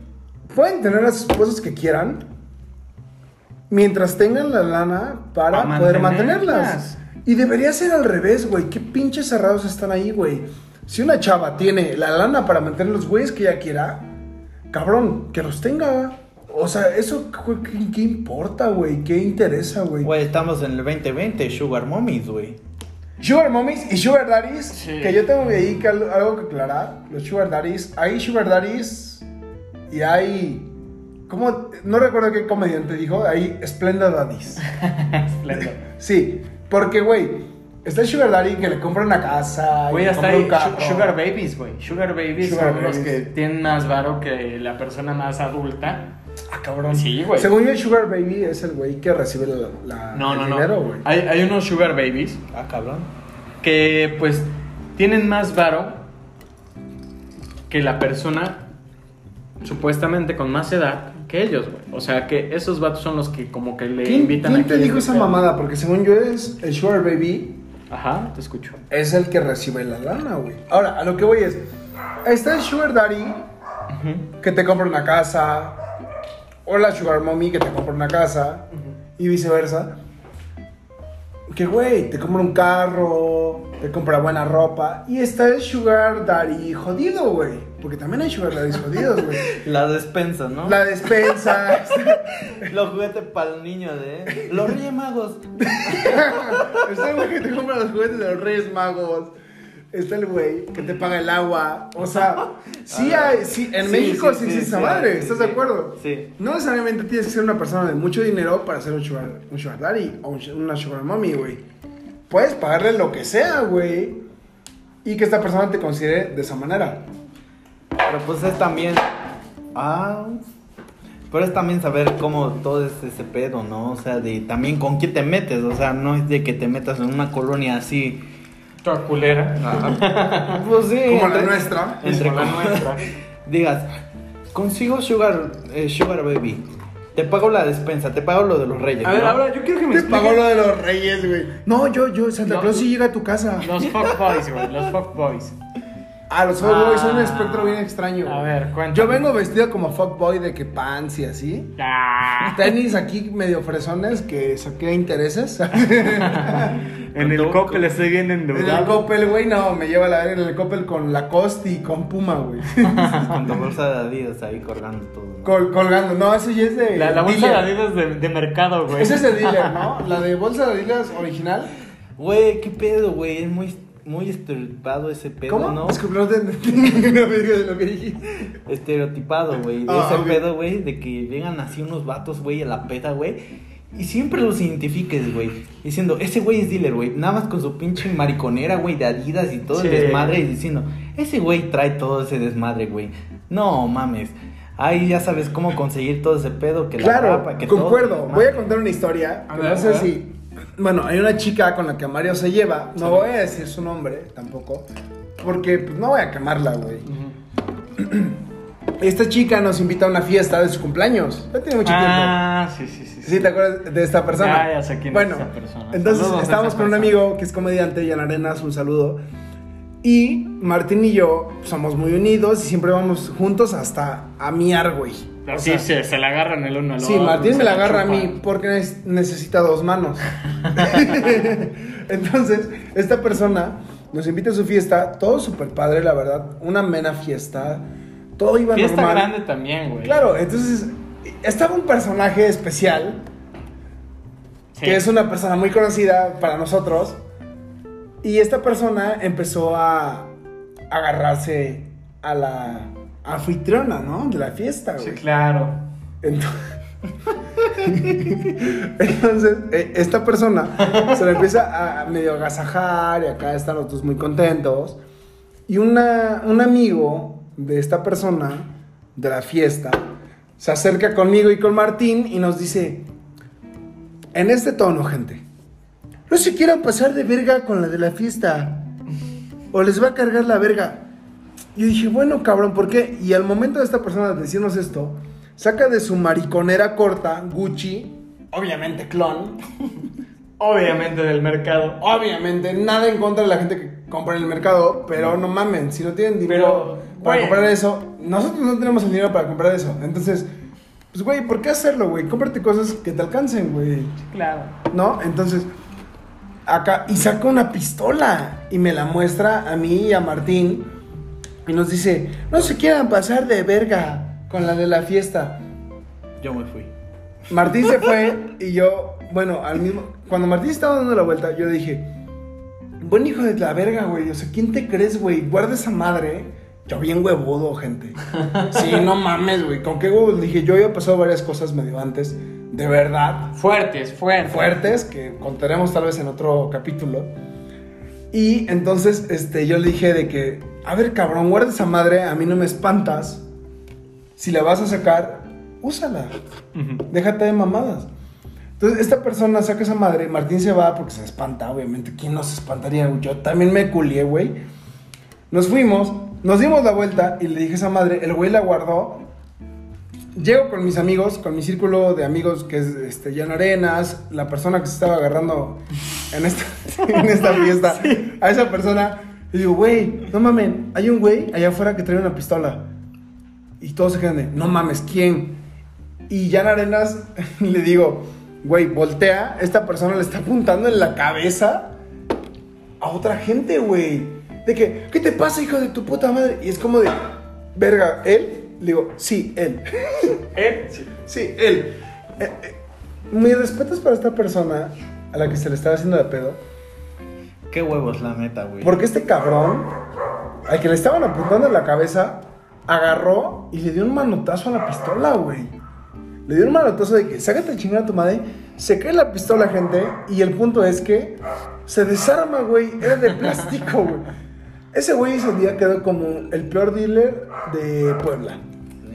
pueden tener las esposas que quieran mientras tengan la lana para Pa' poder mantenerlas. mantenerlas. Y debería ser al revés, güey. Qué pinches cerrados están ahí, güey. Si una chava tiene la lana para mantener los güeyes que ella quiera, cabrón, que los tenga. O sea, eso, ¿qué, qué importa, güey? ¿Qué interesa, güey? Güey, estamos en el 2020, Sugar Mommies, güey. Sugar Mommies y Sugar Daddies, Sí. que yo tengo ahí algo que aclarar. Los Sugar Daddies, hay Sugar Daddies y hay. ¿Cómo? No recuerdo qué comediante dijo, hay Splendid Daddies. Espléndido. Sí, porque, güey, está el Sugar Daddy que le compra una casa, Güey, hasta su- Sugar Babies, güey. Sugar Babies Sugar son los que tienen más varo que la persona más adulta. Ah, cabrón. Sí, güey. Según yo, el Sugar Baby es el güey que recibe la, la- No, el no, dinero, no. güey. Hay, hay unos Sugar Babies Ah, cabrón. que, pues, tienen más varo que la persona supuestamente con más edad que ellos, güey. O sea, que esos vatos son los que como que le ¿Quién, invitan quién a te que dijo esa mamada? Porque según yo es el Sugar Baby Ajá, te escucho. es el que recibe la lana, güey. Ahora, a lo que voy es, está el Sugar Daddy que te compra una casa, o la Sugar Mommy que te compra una casa, y viceversa. Que, güey, te compra un carro, te compra buena ropa, y está el Sugar Daddy jodido, güey. Porque también hay Sugar Daddies jodidos, güey. La despensa, ¿no? La despensa. Los juguetes para el niño de... Los Reyes Magos. Está el güey que te compra los juguetes de los Reyes Magos. Está el güey que te paga el agua. O sea, sí hay, sí, en Sí, México sí, sí, existe esa madre. ¿Estás de acuerdo? Sí. No necesariamente tienes que ser una persona de mucho dinero para ser un sugar, un sugar daddy o un- una sugar mommy, güey. Puedes pagarle lo que sea, güey. Y que esta persona te considere de esa manera. Pero pues es también... Ah... Pero es también saber cómo todo es ese pedo, ¿no? O sea, de también con quién te metes. O sea, no es de que te metas en una colonia así... Toda culera. Pues sí. Como la entre- nuestra. Entre Como la nuestra. Digas, consigo Sugar, eh, Sugar Baby. Te pago la despensa, te pago lo de los reyes. A ver, ¿no? ahora yo quiero que me Te pagó lo de los reyes, güey. No, yo, yo, Santa No. Claus sí llega a tu casa. los fuckboys, güey. Los fuckboys. Ah, los fuckboys son un Ah. espectro bien extraño. A ver, cuéntame. Yo vengo vestido como fuckboy de que pants y así. Ah. Tenis aquí medio fresones que saqué intereses. En el Coppel estoy bien en el endeudado. Coppel, güey, no, me lleva la en el Coppel con Lacoste y con Puma, güey. Con tu bolsa de Adidas ahí colgando todo. ¿no? Col- colgando. No, ese ya es de. La, la bolsa de. Adidas de, de mercado, güey. Ese es de dealer, ¿no? La de bolsa de Adidas original. Güey, qué pedo, güey. Es muy, muy estereotipado ese pedo, ¿Cómo? ¿no? Disculpe, no te digas lo que dijiste. Estereotipado, güey. De Ah, ese pedo, güey. De que llegan así unos vatos, güey, a la peda, güey. Y siempre los identifiques, güey. Diciendo, ese güey es dealer, güey. Nada más con su pinche mariconera, güey, de Adidas y todo Sí. el desmadre. Y diciendo, ese güey trae todo ese desmadre, güey. No mames. Ahí ya sabes cómo conseguir todo ese pedo. Que la Claro, rapa, que todo concuerdo. Voy a contar una historia. A ver, no sé a ver. si. Bueno, hay una chica con la que Mario se lleva. No voy a decir su nombre tampoco. Porque pues, no voy a quemarla, güey. Esta chica nos invita a una fiesta de su cumpleaños. Ya tiene mucho Ah, sí, sí, sí. tiempo. ¿Sí te acuerdas de esta persona? Ya, ya sé quién es bueno, esa persona. Entonces Saludos estábamos con un amigo que es comediante, Jan Arenas, un saludo. Y Martín y yo somos muy unidos y siempre vamos juntos hasta a miar, güey. Así sea, se, se la agarran el uno al Sí, otro. Martín se me la agarra a mí porque ne- necesita dos manos. Entonces, esta persona nos invita a su fiesta, todo súper padre, la verdad, una amena fiesta, todo iba Fiesta normal. grande también, güey. Claro, entonces estaba un personaje especial, Sí. que es una persona muy conocida para nosotros, y esta persona empezó a agarrarse a la anfitriona, ¿no? De la fiesta, güey. Sí, claro. Entonces, Entonces, eh, esta persona se la empieza a medio agasajar y acá están los dos muy contentos. Y una, un amigo de esta persona, de la fiesta, se acerca conmigo y con Martín y nos dice, en este tono, gente, no se quieran pasar de verga con la de la fiesta o les va a cargar la verga. Yo dije, bueno, cabrón, ¿por qué? Y al momento de esta persona decirnos esto, saca de su mariconera corta, Gucci, obviamente clon, Obviamente del mercado. Obviamente, nada en contra de la gente que compra en el mercado, pero no mamen, si no tienen dinero Pero, para güey. comprar eso, nosotros no tenemos el dinero para comprar eso. Entonces, pues güey, ¿por qué hacerlo, güey? Cómprate cosas que te alcancen, güey. Claro. ¿No? Entonces, acá, y saca una pistola y me la muestra a mí y a Martín y nos dice, no se quieran pasar de verga con la de la fiesta. Yo me fui. Martín se fue y yo, bueno, al mismo. Cuando Martín estaba dando la vuelta, yo dije, buen hijo de la verga, güey. O sea, ¿quién te crees, güey? Guarda esa madre. Yo bien huevudo, gente. Sí, no mames, güey. ¿Con qué huevos? Dije, yo había pasado varias cosas medio antes, de verdad, Fuertes, fuertes. fuertes, que contaremos tal vez en otro capítulo. Y entonces, este, yo le dije de que, a ver, cabrón, guarda esa madre, a mí no me espantas. Si la vas a sacar, úsala. Déjate de mamadas. Entonces, esta persona saca esa madre, Martín se va porque se espanta, obviamente. ¿Quién no se espantaría? Yo también me culié, güey. Nos fuimos, nos dimos la vuelta y le dije a esa madre, el güey la guardó. Llego con mis amigos, con mi círculo de amigos que es este, Jan Arenas, la persona que se estaba agarrando en esta, en esta fiesta, a esa persona. Y digo, güey, no mamen, hay un güey allá afuera que trae una pistola. Y todos se quedan de, no mames, ¿quién? Y Jan Arenas le digo, güey, voltea, esta persona le está apuntando en la cabeza a otra gente, güey. De que, ¿qué te pasa, hijo de tu puta madre? Y es como de, verga, ¿él? Le digo, sí, él. ¿Eh? Sí. Sí, él. Eh, eh, mis respetos para esta persona a la que se le estaba haciendo de pedo. Qué huevos, la neta, güey. Porque este cabrón, al que le estaban apuntando en la cabeza, agarró y le dio un manotazo a la pistola, güey. Le dio un manotazo de que sácate a chingar a tu madre. Se cae la pistola, gente. Y el punto es que se desarma, güey. Era de plástico, güey. Ese güey ese día quedó como el peor dealer de Puebla.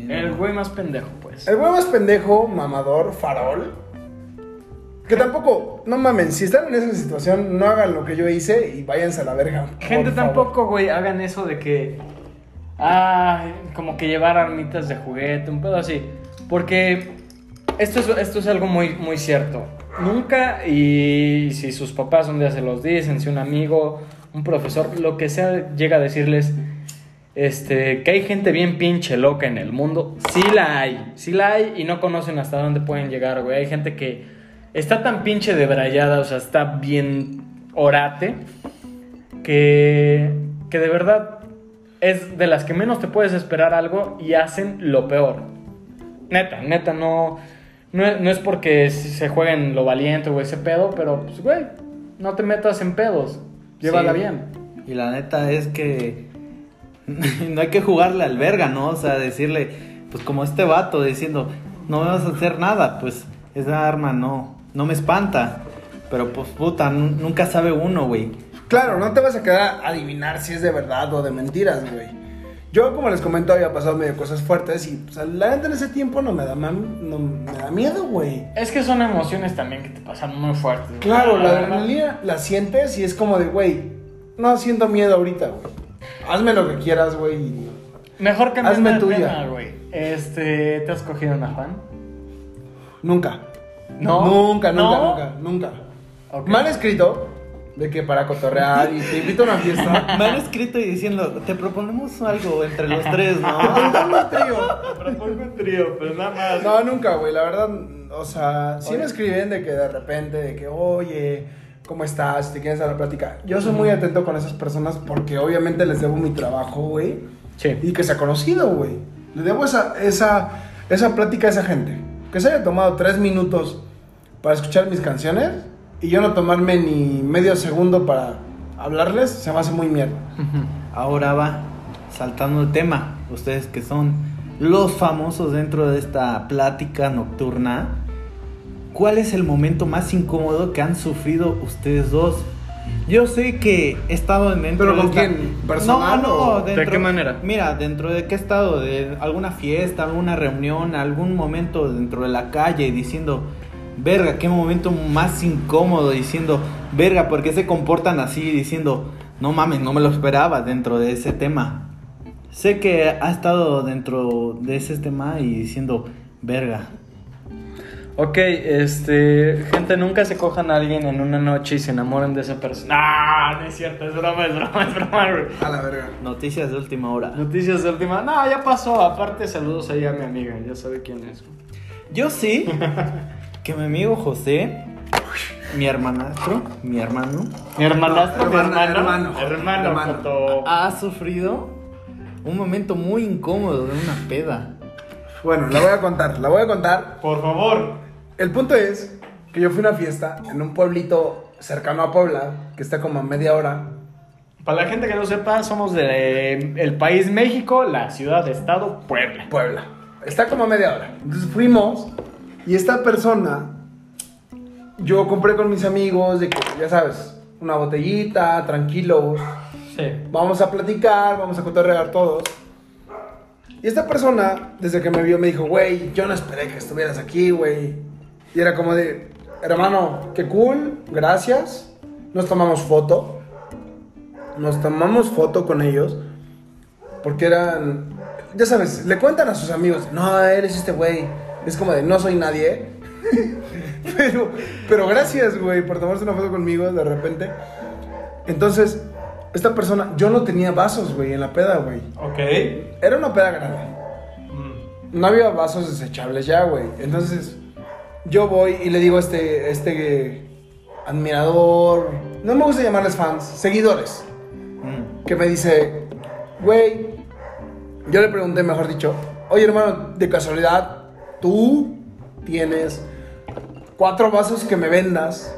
El güey más pendejo, pues. El güey más pendejo, mamador, farol. Que tampoco, no mamen, si están en esa situación, no hagan lo que yo hice y váyanse a la verga. Gente favor. tampoco, güey, hagan eso de que. Ah, como que llevar armitas de juguete, un pedo así. Porque esto es, esto es algo muy, muy cierto. Nunca, y si sus papás un día se los dicen, si un amigo, un profesor, lo que sea, llega a decirles este, que hay gente bien pinche loca en el mundo, sí la hay, sí la hay y no conocen hasta dónde pueden llegar, güey. Hay gente que está tan pinche debrayada, o sea, está bien orate, que, que de verdad es de las que menos te puedes esperar algo y hacen lo peor. Neta, neta, no, no, es, no es porque se jueguen lo valiente o ese pedo, pero pues, güey, no te metas en pedos, llévala Sí. bien. Y la neta es que no hay que jugarle al verga, ¿no? O sea, decirle, pues como este vato diciendo, no me vas a hacer nada, pues esa arma no, no me espanta. Pero pues puta, nu- nunca sabe uno, güey. Claro, no te vas a quedar a adivinar si es de verdad o de mentiras, güey. Yo, como les comento, había pasado medio cosas fuertes y pues, la neta en ese tiempo no me da, mam- no me da miedo, güey. Es que son emociones también que te pasan muy fuertes. güey. Claro, la adrenalina la sientes y es como de, güey, no siento miedo ahorita, güey. Hazme lo que quieras, güey. Mejor que Hazme tuya. tema, güey. Este, ¿te has cogido una fan? Nunca. No. Nunca, nunca, ¿No? nunca, nunca. Ok. Me han escrito de que para cotorrear y te invito a una fiesta. Me han escrito y diciendo, te proponemos algo entre los tres, ¿no? Dame un trío. Propongo un trío, pero nada más. No, nunca, güey. La verdad, o sea, sí me escriben de que de repente, de que, oye, ¿cómo estás? ¿Te quieres dar la plática? Yo soy muy atento con esas personas porque obviamente les debo mi trabajo, güey. Sí. Y que se ha conocido, güey. Le debo esa, esa, esa plática a esa gente. Que se haya tomado tres minutos para escuchar mis canciones y yo no tomarme ni medio segundo para hablarles, se me hace muy mierda. Ahora va, saltando el tema, ustedes que son los famosos dentro de esta plática nocturna, ¿cuál es el momento más incómodo que han sufrido ustedes dos? Yo sé que he estado dentro ¿Pero de con esta- quién? ¿Personal No, no, o- ¿De dentro- qué manera? Mira, dentro de qué estado, de alguna fiesta, alguna reunión, algún momento dentro de la calle diciendo, verga, qué momento más incómodo, diciendo, verga, ¿por qué se comportan así? Diciendo, no mames, no me lo esperaba dentro de ese tema. Sé que ha estado dentro de ese tema y diciendo, verga. Ok, este. Gente, nunca se cojan a alguien en una noche y se enamoren de esa persona. No, no es cierto, es broma, es broma, es broma, güey. A la verga. Noticias de última hora. Noticias de última. No, ya pasó. Aparte, saludos ahí a mi amiga. Ya sabe quién es. Yo sí, que mi amigo José, mi hermanastro, mi hermano, Mi hermanastro, mi Hermano, hermano. hermano. Hermano, ha sufrido un momento muy incómodo de una peda. Bueno, la voy a contar, la voy a contar. Por favor. El punto es que yo fui a una fiesta en un pueblito cercano a Puebla, que está como a media hora. Para la gente que no sepa, somos del el país México, la ciudad, estado, Puebla. Puebla. Está como a media hora. Entonces fuimos y esta persona, yo compré con mis amigos de que, ya sabes, una botellita, tranquilos, Sí. vamos a platicar, vamos a cotorrear todos. Y esta persona, desde que me vio, me dijo, güey, yo no esperé que estuvieras aquí, güey. Y era como de, hermano, qué cool, gracias. Nos tomamos foto. Nos tomamos foto con ellos. Porque eran, ya sabes, le cuentan a sus amigos, no, eres este güey. Es como de, no soy nadie. pero, pero gracias, güey, por tomarse una foto conmigo de repente. Entonces, esta persona, yo no tenía vasos, güey, en la peda, güey. Ok. Era una peda grande. Mm. No había vasos desechables ya, güey. Entonces, yo voy y le digo a este, este admirador, no me gusta llamarles fans, seguidores, Mm. que me dice, güey, yo le pregunté, mejor dicho, oye hermano, de casualidad, tú tienes cuatro vasos que me vendas,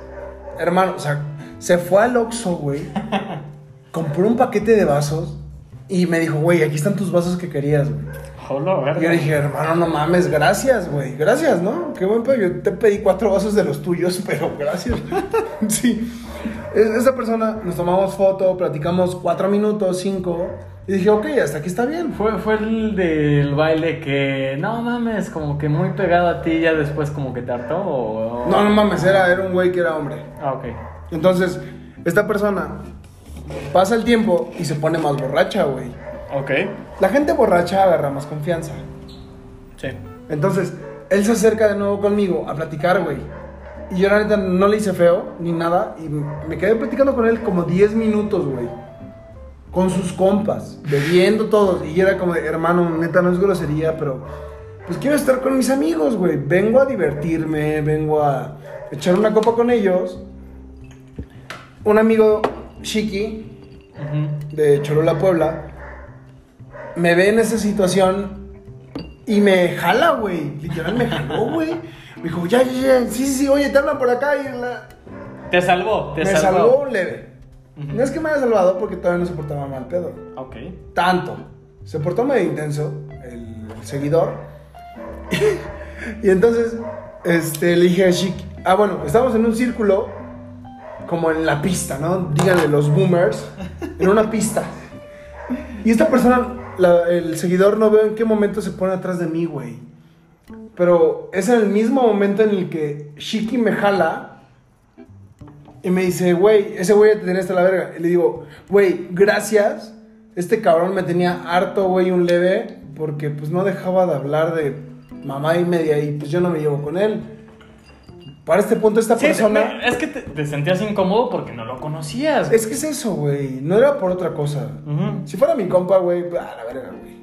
hermano, o sea, se fue al Oxxo, güey, compró un paquete de vasos y me dijo, güey, aquí están tus vasos que querías, güey. Hola, verga. Y yo dije, hermano, no mames, gracias, güey. Gracias, ¿no? Qué buen pedo. Yo te pedí cuatro vasos de los tuyos, pero gracias. sí. Es- Esa persona, nos tomamos foto, platicamos cuatro minutos, cinco. Y dije, ok, hasta aquí está bien. Fue, fue el del baile que, no mames, como que muy pegado a ti, ya después como que te hartó o... No, no mames, era, era un güey que era hombre. Ah, ok. Entonces, esta persona pasa el tiempo y se pone más borracha, güey. Ok. La gente borracha agarra más confianza. Sí. Entonces, él se acerca de nuevo conmigo a platicar, güey. Y yo la neta no le hice feo ni nada. Y me quedé platicando con él como 10 minutos, güey. Con sus compas, bebiendo todos. Y era como, hermano, neta no es grosería, pero pues quiero estar con mis amigos, güey. Vengo a divertirme, vengo a echar una copa con ellos. Un amigo, Shiki, de Cholula, Puebla, me ve en esa situación y me jala, güey. Literal me jaló, güey. Me dijo, ya, ya, ya, sí, sí, sí, oye, te hablan por acá y la... Te salvó, te me salvó. salvó leve. No es que me haya salvado porque todavía no se portaba mal pedo. Ok. Tanto. Se portó medio intenso el, seguidor. y entonces, este, le dije a Chic, ah, bueno, estábamos en un círculo, como en la pista, ¿no? Díganle los boomers, en una pista. Y esta persona, el seguidor, no veo en qué momento se pone atrás de mí, güey. Pero es en el mismo momento en el que Shiki me jala y me dice, güey, ese güey te tenía hasta la verga. Y le digo, güey, gracias. Este cabrón me tenía harto, güey, un leve, porque pues no dejaba de hablar de mamá y media y pues yo no me llevo con él. Para este punto, esta Sí, persona... es que te, te sentías incómodo porque no lo conocías. Es que es eso, güey. No era por otra cosa. Si fuera mi compa, güey, a la verga, güey.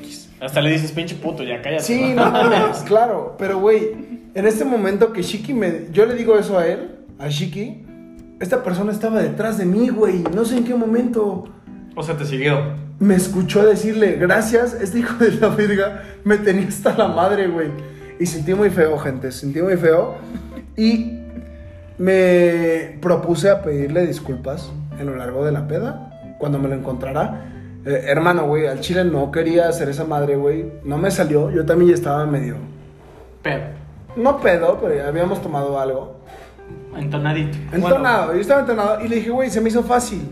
X. Hasta le dices, pinche puto, ya cállate. Sí, no mames, claro. Pero, güey, en este momento que Shiki me. Yo le digo eso a él, a Shiki. Esta persona estaba detrás de mí, güey. No sé en qué momento. O sea, te siguió. Me escuchó decirle, gracias, este hijo de la verga me tenía hasta la madre, güey. Y sentí muy feo, gente. Sentí muy feo. Y me propuse a pedirle disculpas en lo largo de la peda. Cuando me lo encontrara. Eh, hermano, güey, al chile no quería hacer esa madre, güey. No me salió. Yo también ya estaba medio. Pero, No pedo, pero ya habíamos tomado algo. entonadito. Entonado, yo estaba entonado y le dije, güey, se me hizo fácil.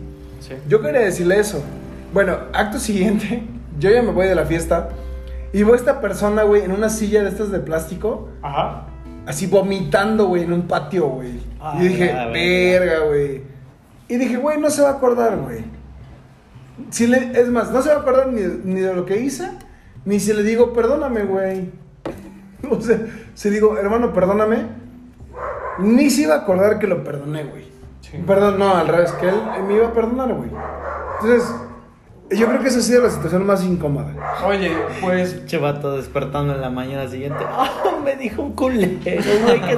Sí. Yo quería decirle eso. Bueno, acto siguiente, yo ya me voy de la fiesta y veo a esta persona, güey, en una silla de estas de plástico, Ajá. Así vomitando, güey, en un patio, güey. Ah, y dije, verga. verga, güey. Y dije, güey, no se va a acordar, güey. Si le, es más, no se va a acordar ni, ni de lo que hice, ni si le digo, perdóname, güey. O sea, si digo, hermano, perdóname, ni se iba a acordar que lo perdoné, güey. Sí. Perdón, no, al revés, que él me iba a perdonar, güey. Entonces, yo creo que esa ha sido la situación más incómoda. Oye, pues Pinche vato despertando en la mañana siguiente. ¡Ah! me dijo un culero, güey.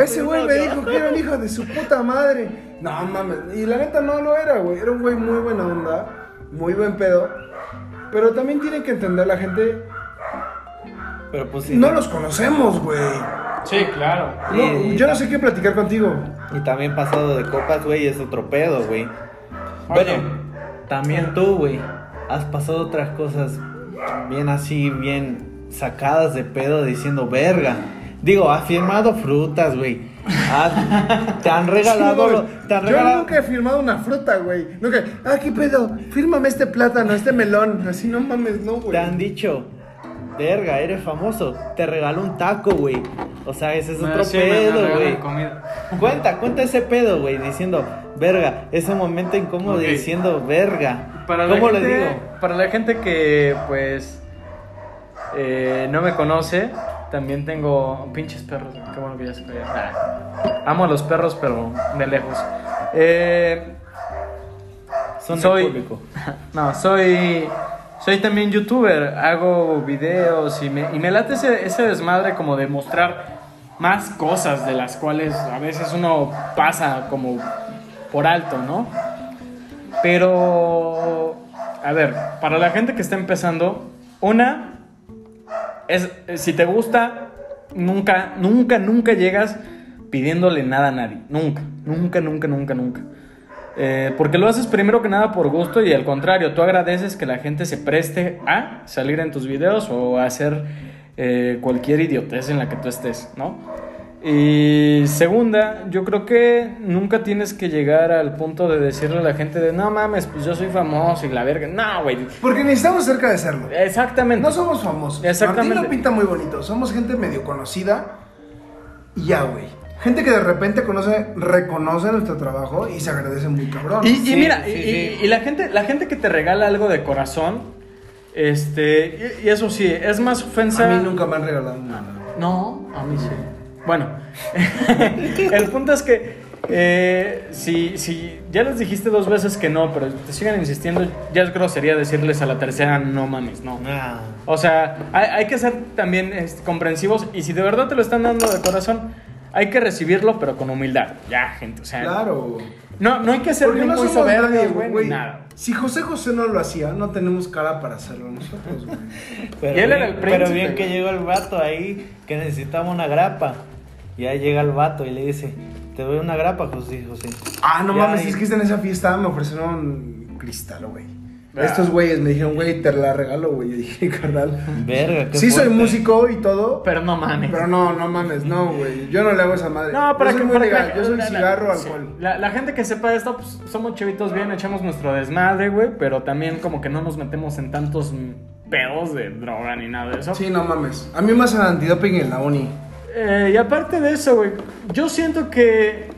Ese güey me novia". dijo que era un hijo de su puta madre. No mames. Y la neta no lo era, güey. Era un güey muy buena onda, muy buen pedo. Pero también tienen que entender la gente. Pero pues sí. No los conocemos, güey. sí, claro. No, Sí. yo no sé qué platicar contigo. Y también pasado de copas, güey, es otro pedo, güey. Bueno, también tú, güey, has pasado otras cosas bien así, bien sacadas de pedo diciendo verga. Digo, has firmado frutas, güey. Has- te han regalado, Sí, lo- güey. te han Yo nunca he firmado una fruta, güey. Nunca. Ah, qué pedo. Fírmame este plátano, este melón. Así no mames, no, güey. Te han dicho, verga, eres famoso. Te regaló un taco, güey. O sea, ese es Me- otro pedo, güey. Cuenta, cuenta ese pedo, güey, diciendo, verga, ese momento incómodo Ok. diciendo, verga. Para la ¿Cómo gente, le digo? Para la gente que, pues, eh, no me conoce, también tengo pinches perros. Qué bueno que ya se. Ah, amo a los perros, pero de lejos. Eh, Son soy- público. no, soy, soy también youtuber. Hago videos y me, y me late ese, ese desmadre como de mostrar más cosas de las cuales a veces uno pasa como por alto, ¿no? Pero, a ver, para la gente que está empezando, una es, si te gusta, nunca, nunca, nunca llegas pidiéndole nada a nadie. Nunca, nunca, nunca, nunca, nunca. Eh, porque lo haces primero que nada por gusto y al contrario, tú agradeces que la gente se preste a salir en tus videos o a hacer eh, cualquier idiotez en la que tú estés, ¿no? Y segunda, yo creo que nunca tienes que llegar al punto de decirle a la gente de no mames, pues yo soy famoso y la verga. No, güey. Porque necesitamos cerca de serlo. Exactamente. No somos famosos. Exactamente. Martín lo pinta muy bonito. Somos gente medio conocida. Y ya, güey. Gente que de repente conoce, reconoce nuestro trabajo y se agradece muy cabrón. Y, y Sí, mira, sí, y, sí. y- y la gente, la gente que te regala algo de corazón, este, y, y eso sí, es más ofensa. A mí nunca me han regalado nada. No, a mí sí. Bueno, el punto es que eh, si, si ya les dijiste dos veces que no, pero te siguen insistiendo, ya es grosería decirles a la tercera no mames, no. Ah, O sea, hay, hay que ser también este, comprensivos y si de verdad te lo están dando de corazón, hay que recibirlo, pero con humildad. Ya, gente, o sea, Claro. no, no hay que ser no muy soberbios, nadie, güey, nada. Si José José no lo hacía, no tenemos cara para hacerlo nosotros, güey. pero Y él bien, era el príncipe, Pero bien que llegó el vato ahí que necesitaba una grapa. Y ahí llega el vato y le dice, te doy una grapa, José José. Ah, no Ya, mames, y- es que en esa fiesta me ofrecieron cristal, güey. Ah. Estos güeyes me dijeron, güey, te la regalo, güey. Yo dije, carnal. Verga, qué Sí soy músico y todo, Pero no mames. pero no, no mames, no, güey. Yo no le hago esa madre. No, para yo que soy muy para legal. que- Yo soy la- cigarro, alcohol. La, la gente que sepa esto, pues somos chavitos bien, echamos nuestro desmadre, güey, pero también como que no nos metemos en tantos pedos de droga ni nada de eso. Sí, no mames. A mí me hacen antidoping en la uni. Eh, y aparte de eso, güey, yo siento que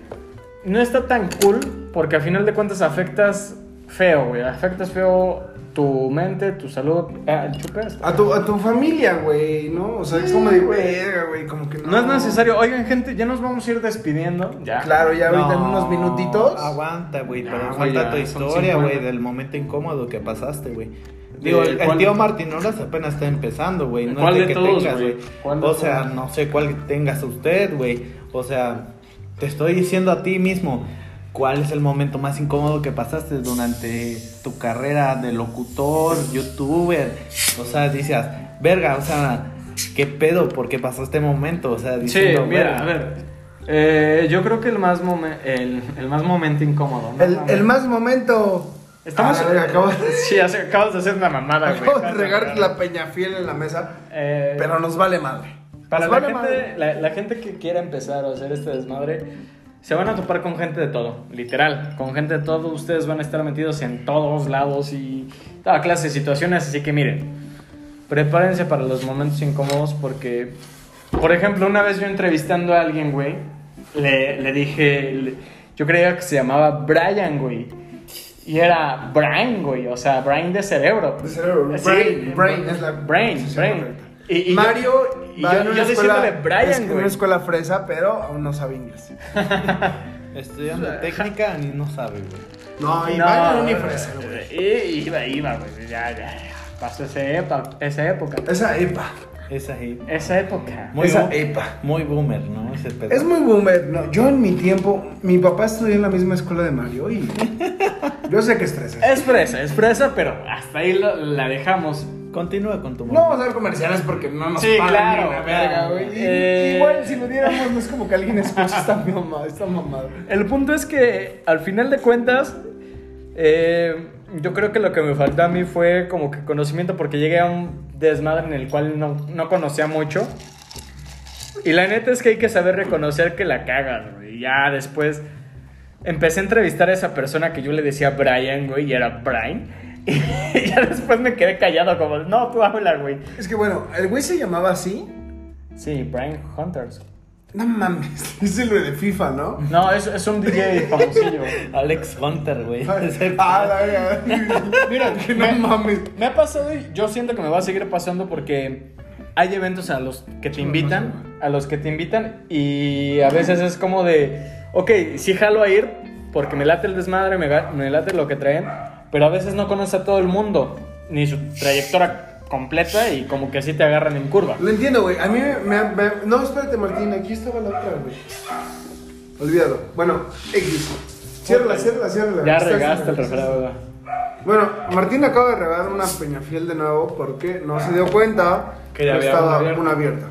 no está tan cool porque al final de cuentas afectas feo, güey. Afectas feo tu mente, tu salud. Ah, el chupe está. A tu, a tu familia, güey, ¿no? O sea, es como de, verga, güey, como que no. No es necesario. Oigan, gente, ya nos vamos a ir despidiendo. Ya. Claro, ya ahorita en No, unos minutitos. Aguanta, güey, No, pero güey, falta ya, tu historia, 50. güey, del momento incómodo que pasaste, güey. Digo, ¿De el, tío Martín Olas apenas está empezando, güey. No ¿Cuál es de que todos, tengas, güey? güey. ¿Cuál de O sea, todos? no sé cuál tengas usted, güey. O sea, te estoy diciendo a ti mismo, ¿cuál es el momento más incómodo que pasaste durante tu carrera de locutor, youtuber? O sea, dices, verga, o sea, ¿qué pedo? ¿Por qué pasó este momento? O sea, Sí, diciendo, mira, verga. a ver. eh, yo creo que el más, momen- el, el más momento incómodo. ¿no? El, el más momento. Estamos. Ah, la verga, acabo, Sí, acabas de hacer una mamada, güey. de Acabas de regar la peñafiel en la mesa. Eh, Pero nos vale madre. Para Nos la vale madre. gente, la, la gente que quiera empezar a hacer este desmadre, se van a topar con gente de todo, literal. Con gente de todo, ustedes van a estar metidos en todos lados y toda clase de situaciones. Así que miren, prepárense para los momentos incómodos porque, por ejemplo, una vez yo entrevistando a alguien, güey, le, le dije, le- yo creía que se llamaba Brian, güey. Y era Brian, güey, o sea, Brian de cerebro. De cerebro, Sí, brain, brain es la Brain, brain. Y- y Mario y yo- en una yo escuela, Brian, es- en güey. una escuela fresa, pero aún no sabe inglés. Estudiando técnica ni no sabe, güey. No, y No, en una fresa, güey. y- Iba, iba, güey. Ya, ya, ya. Pasó esa época. Esa época. Esa epa. Esa ahí. Esa época. Muy, Esa epa. muy boomer, ¿no? Ese pedo. Es muy boomer. No, yo en mi tiempo, mi papá estudió en la misma escuela de Mario y yo sé que es fresa. Es fresa, es fresa, pero hasta ahí lo- la dejamos. Continúa con tu No vamos a ver comerciales porque no nos Sí, pagan claro, ni una verga, güey. Y- Eh. Igual si lo diéramos no es como que alguien escuche esta mamada, esta mamada. El punto es que al final de cuentas, eh, yo creo que lo que me faltó a mí fue como que conocimiento porque llegué a un desmadre en el cual no, no conocía mucho. Y la neta es que hay que saber reconocer que la cagas, güey. Y Ya después empecé a entrevistar a esa persona que yo le decía Brian, güey, y era Brian. Y ya después me quedé callado como, no, tú habla, güey. Es que bueno, el güey se llamaba así. Sí, Brian Hunters. No mames, es el de FIFA, ¿no? No, es, es un DJ famosillo. Alex Hunter, güey. Ah, la verga. Mira, que no me- mames. Me ha pasado y yo siento que me va a seguir pasando porque hay eventos a los que te invitan, a los que te invitan y a veces es como de, ok, sí jalo a ir porque me late el desmadre, me, me late lo que traen, pero a veces no conoce a todo el mundo, ni su trayectoria completa y como que así te agarran en curva. Lo entiendo, güey. A mí me, me- me- No, espérate, Martín. Aquí estaba la otra, güey. Olvídalo. Bueno, X. Ciérrala, ciérrala, ciérrala. Ya regaste el refrado. Bueno, Martín acaba de regalar una peñafiel de nuevo porque no se dio cuenta Que ya había estaba una abierta. una abierta.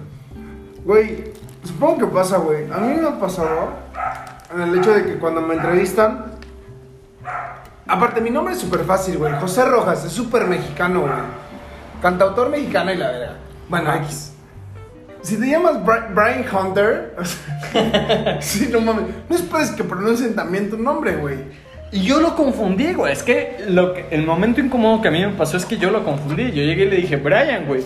Güey, supongo que pasa, güey. A mí me ha pasado en el hecho de que cuando me entrevistan. Aparte, mi nombre es súper fácil, güey. José Rojas, es súper mexicano, güey. Cantautor mexicano y la verga. Bueno, X. Si te llamas Bri- Brian Hunter, o sea, sí, no mames. No esperes que pronuncien también tu nombre, güey. Y yo lo confundí, güey. Es que, lo que el momento incómodo que a mí me pasó es que yo lo confundí. Yo llegué y le dije, Brian, güey.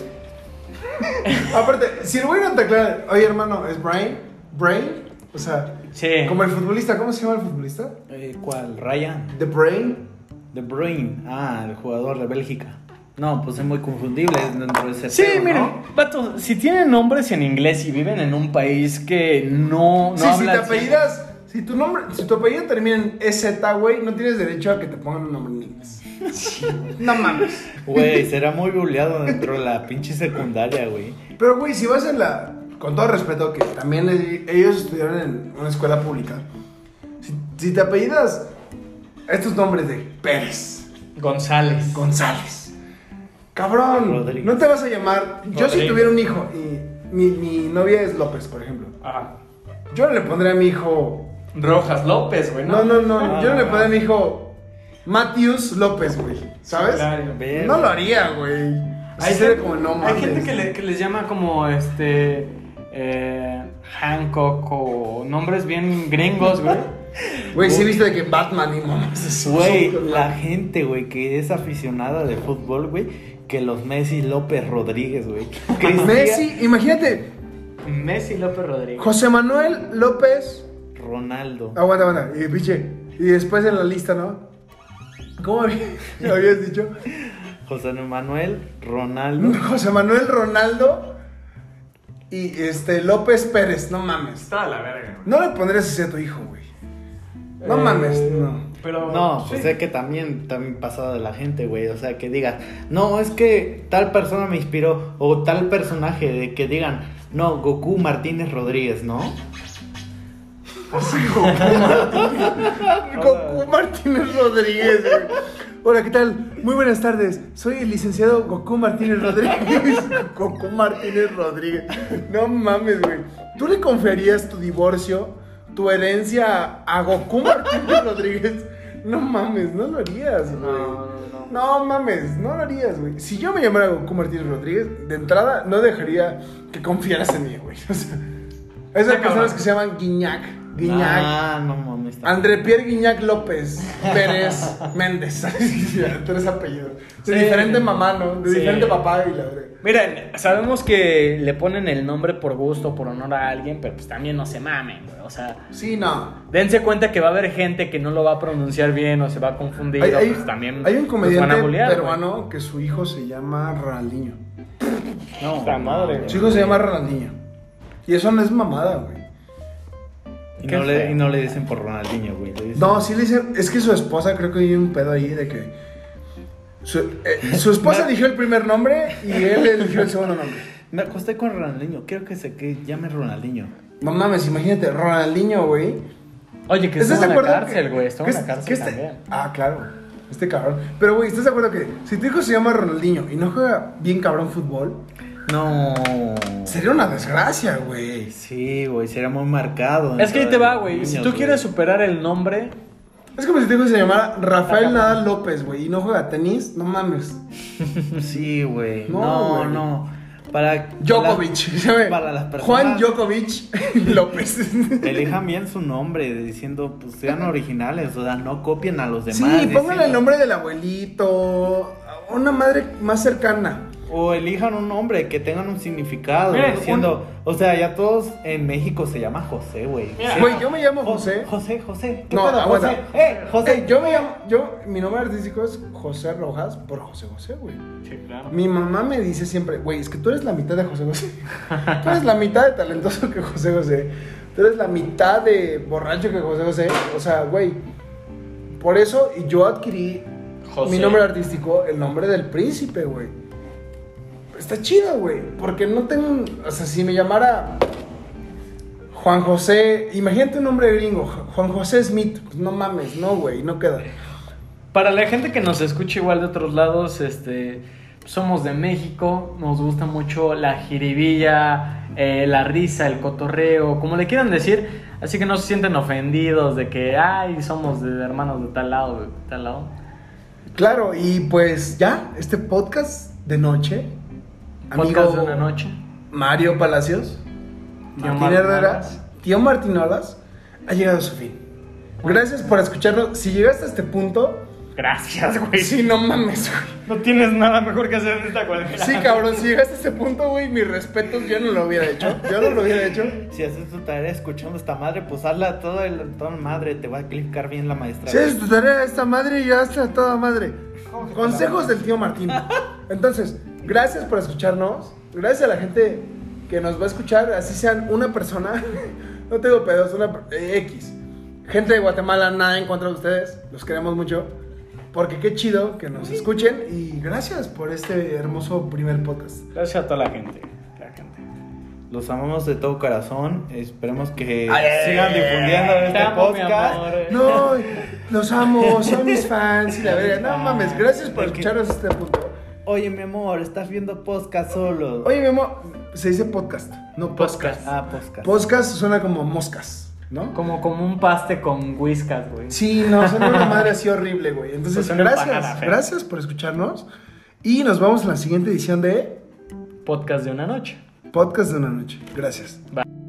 Aparte, si el güey no te aclara, oye hermano, ¿es Brian? ¿Brain? O sea, Sí. como el futbolista, ¿cómo se llama el futbolista? Eh, ¿Cuál? Ryan. The Brain. De Bruyne. Ah, el jugador de Bélgica. No, pues es muy confundible dentro de ese Sí, pedo, miren, ¿no? vato, si tienen nombres en inglés y viven en un país que no, no sí, si te apellidas, si tu nombre, si tu apellido termina en EZ, güey, no tienes derecho a que te pongan un nombre en inglés. No mames. Güey, será muy buleado dentro de la pinche secundaria, güey. Pero, güey, si vas en la. Con todo respeto, que también ellos estudiaron en una escuela pública. Si, si te apellidas estos nombres de Pérez, González. González. Cabrón, no te vas a llamar. Yo si tuviera un hijo y mi, mi novia es López, por ejemplo. Ajá. Yo no le pondré a mi hijo. Rojas López, güey, No, no, no. Ah. yo no le pondré a mi hijo Matthews López, güey. ¿Sabes? Claro. No lo haría, güey. Hay, gente, como no hay gente que, le- que les llama como este. eh, Hancock o nombres bien gringos, güey. Güey, sí viste de que Batman y mamás. Güey, la gente, güey, que es aficionada de fútbol, güey, que los Messi López Rodríguez, güey. Messi, imagínate, Messi López Rodríguez. José Manuel López. Ronaldo. Aguanta, aguanta. Y pinche. Y después en la lista, ¿no? ¿Cómo había- me habías dicho? José Manuel Ronaldo. José Manuel Ronaldo y este López Pérez, no mames. Está a la verga. No le pondrías así a tu hijo, güey. No Eh, mames, no. Pero. No, sí. pues es que también, también pasado de la gente, güey. O sea, que digas, no, es que tal persona me inspiró. O tal personaje, de que digan, no, Goku Martínez Rodríguez, ¿no? Goku Martínez Rodríguez, güey. Hola, ¿qué tal? Muy buenas tardes. Soy el licenciado Goku Martínez Rodríguez. Goku Martínez Rodríguez. No mames, güey. ¿Tú le confiarías tu divorcio, tu herencia a Goku Martínez Rodríguez? No mames, no lo harías, güey. No, no, no. No mames, no lo harías, güey. Si yo me llamara Goku Martínez Rodríguez, de entrada no dejaría que confiaras en mí, güey. O sea, esas personas que se llaman Guiñac. Guiñac. Ah, no mames. André Pierre Guiñac López Pérez Méndez. Tres apellidos. De Sí. diferente mamá, ¿no? De Sí. diferente papá y la verdad. Miren, sabemos que le ponen el nombre por gusto, por honor a alguien, pero pues también no se mamen, güey. O sea, Sí, no. dense cuenta que va a haber gente que no lo va a pronunciar bien o se va a confundir. Hay, o, hay- pues también hay un comediante bullear, güey. peruano que su hijo se llama Ronaldinho. No, madre. Su hijo se llama Ronaldinho. Y eso no es mamada, güey. Y no, le, y no le dicen por Ronaldinho, güey. dicen- No, sí le dicen. Es que su esposa, creo que hay un pedo ahí de que. Su, eh, su esposa eligió el primer nombre y él eligió el segundo nombre. Me acosté con Ronaldinho. Quiero que se que llame Ronaldinho. No mames, imagínate, Ronaldinho, güey. Oye, que ¿Estás estuvo de en la acuerdo cárcel, güey. Estuvo en la cárcel este- también. Ah, claro. Este cabrón. Pero, güey, ¿estás de acuerdo que si tu hijo se llama Ronaldinho y no juega bien cabrón fútbol, No. sería una desgracia, güey? Sí, güey, sería muy marcado. Es que ahí te va, güey. Si tú quieres superar el nombre, Es como si hijo se llamara Rafael Nadal López, güey, y no juega tenis, no mames. Sí, güey. No, No. Para. Djokovic, ¿sabe? para las personas- Juan Djokovic López. Elijan bien su nombre, diciendo, pues sean originales, o sea, no copien a los demás. Sí, pónganle el nombre del abuelito, una madre más cercana. O elijan un nombre que tengan un significado, Miren, diciendo, o sea, ya todos en México se llama José, güey. Güey, yo me llamo Jo- José. José, José. ¿Qué No, pedo, aguanta. José? Eh, José. Eh, yo me llamo, yo, mi nombre artístico es José Rojas por José José, güey. Sí, claro. Mi mamá me dice siempre, güey, es que tú eres la mitad de José José. Tú eres la mitad de talentoso que José José. Tú eres la mitad de borracho que José José. O sea, güey, por eso y yo adquirí José. mi nombre artístico, el nombre del príncipe, güey. Está chido, güey, porque no tengo, o sea, si me llamara Juan José, imagínate un nombre gringo, Juan José Smith, pues no mames, no, güey, no queda. Para la gente que nos escucha igual de otros lados, este, somos de México, nos gusta mucho la jiribilla, eh, la risa, el cotorreo, como le quieran decir, así que no se sienten ofendidos de que, ay, somos de hermanos de tal lado, de tal lado. Claro, y pues ya, este podcast de noche, Podcast de una noche. Mario Palacios, Tío Martín Martín Herrera, tío Martín Olas, ha llegado a su fin. Gracias por escucharnos. Si llegaste a este punto, Gracias, güey. sí, no mames, güey. No tienes nada mejor que hacer en esta cuarentena. Sí, cabrón, si llegaste a este punto, güey, mis respetos, yo no lo hubiera hecho. Yo no lo hubiera hecho. Si haces tu tarea escuchando esta madre, pues hazla todo el toda madre, te va a clicar bien la maestra. Si haces tu tarea esta madre, ya está toda madre. Consejos del tío Martín. Entonces, gracias por escucharnos. Gracias a la gente que nos va a escuchar, así sean una persona. No tengo pedos, una eh, X. Gente de Guatemala, nada en contra de ustedes. Los queremos mucho. Porque qué chido que nos escuchen. Y gracias por este hermoso primer podcast. Gracias a toda la gente. la gente. Los amamos de todo corazón. Esperemos que Ay, sigan difundiendo Te este amo, podcast. amor. No, los amo, son mis fans y la verga. No mames, gracias por escucharnos este punto. Oye, mi amor, estás viendo podcast solo. Oye, mi amor, se dice podcast, no podcast. Podcast. Ah, podcast. Podcast suena como moscas, ¿no? Como, como un paste con whiskas, güey. Sí, no, suena una madre así horrible, güey. Entonces, Pues gracias, empanada, gracias por escucharnos. Y nos vemos en la siguiente edición de Podcast de una noche. Podcast de una noche. Gracias. Bye.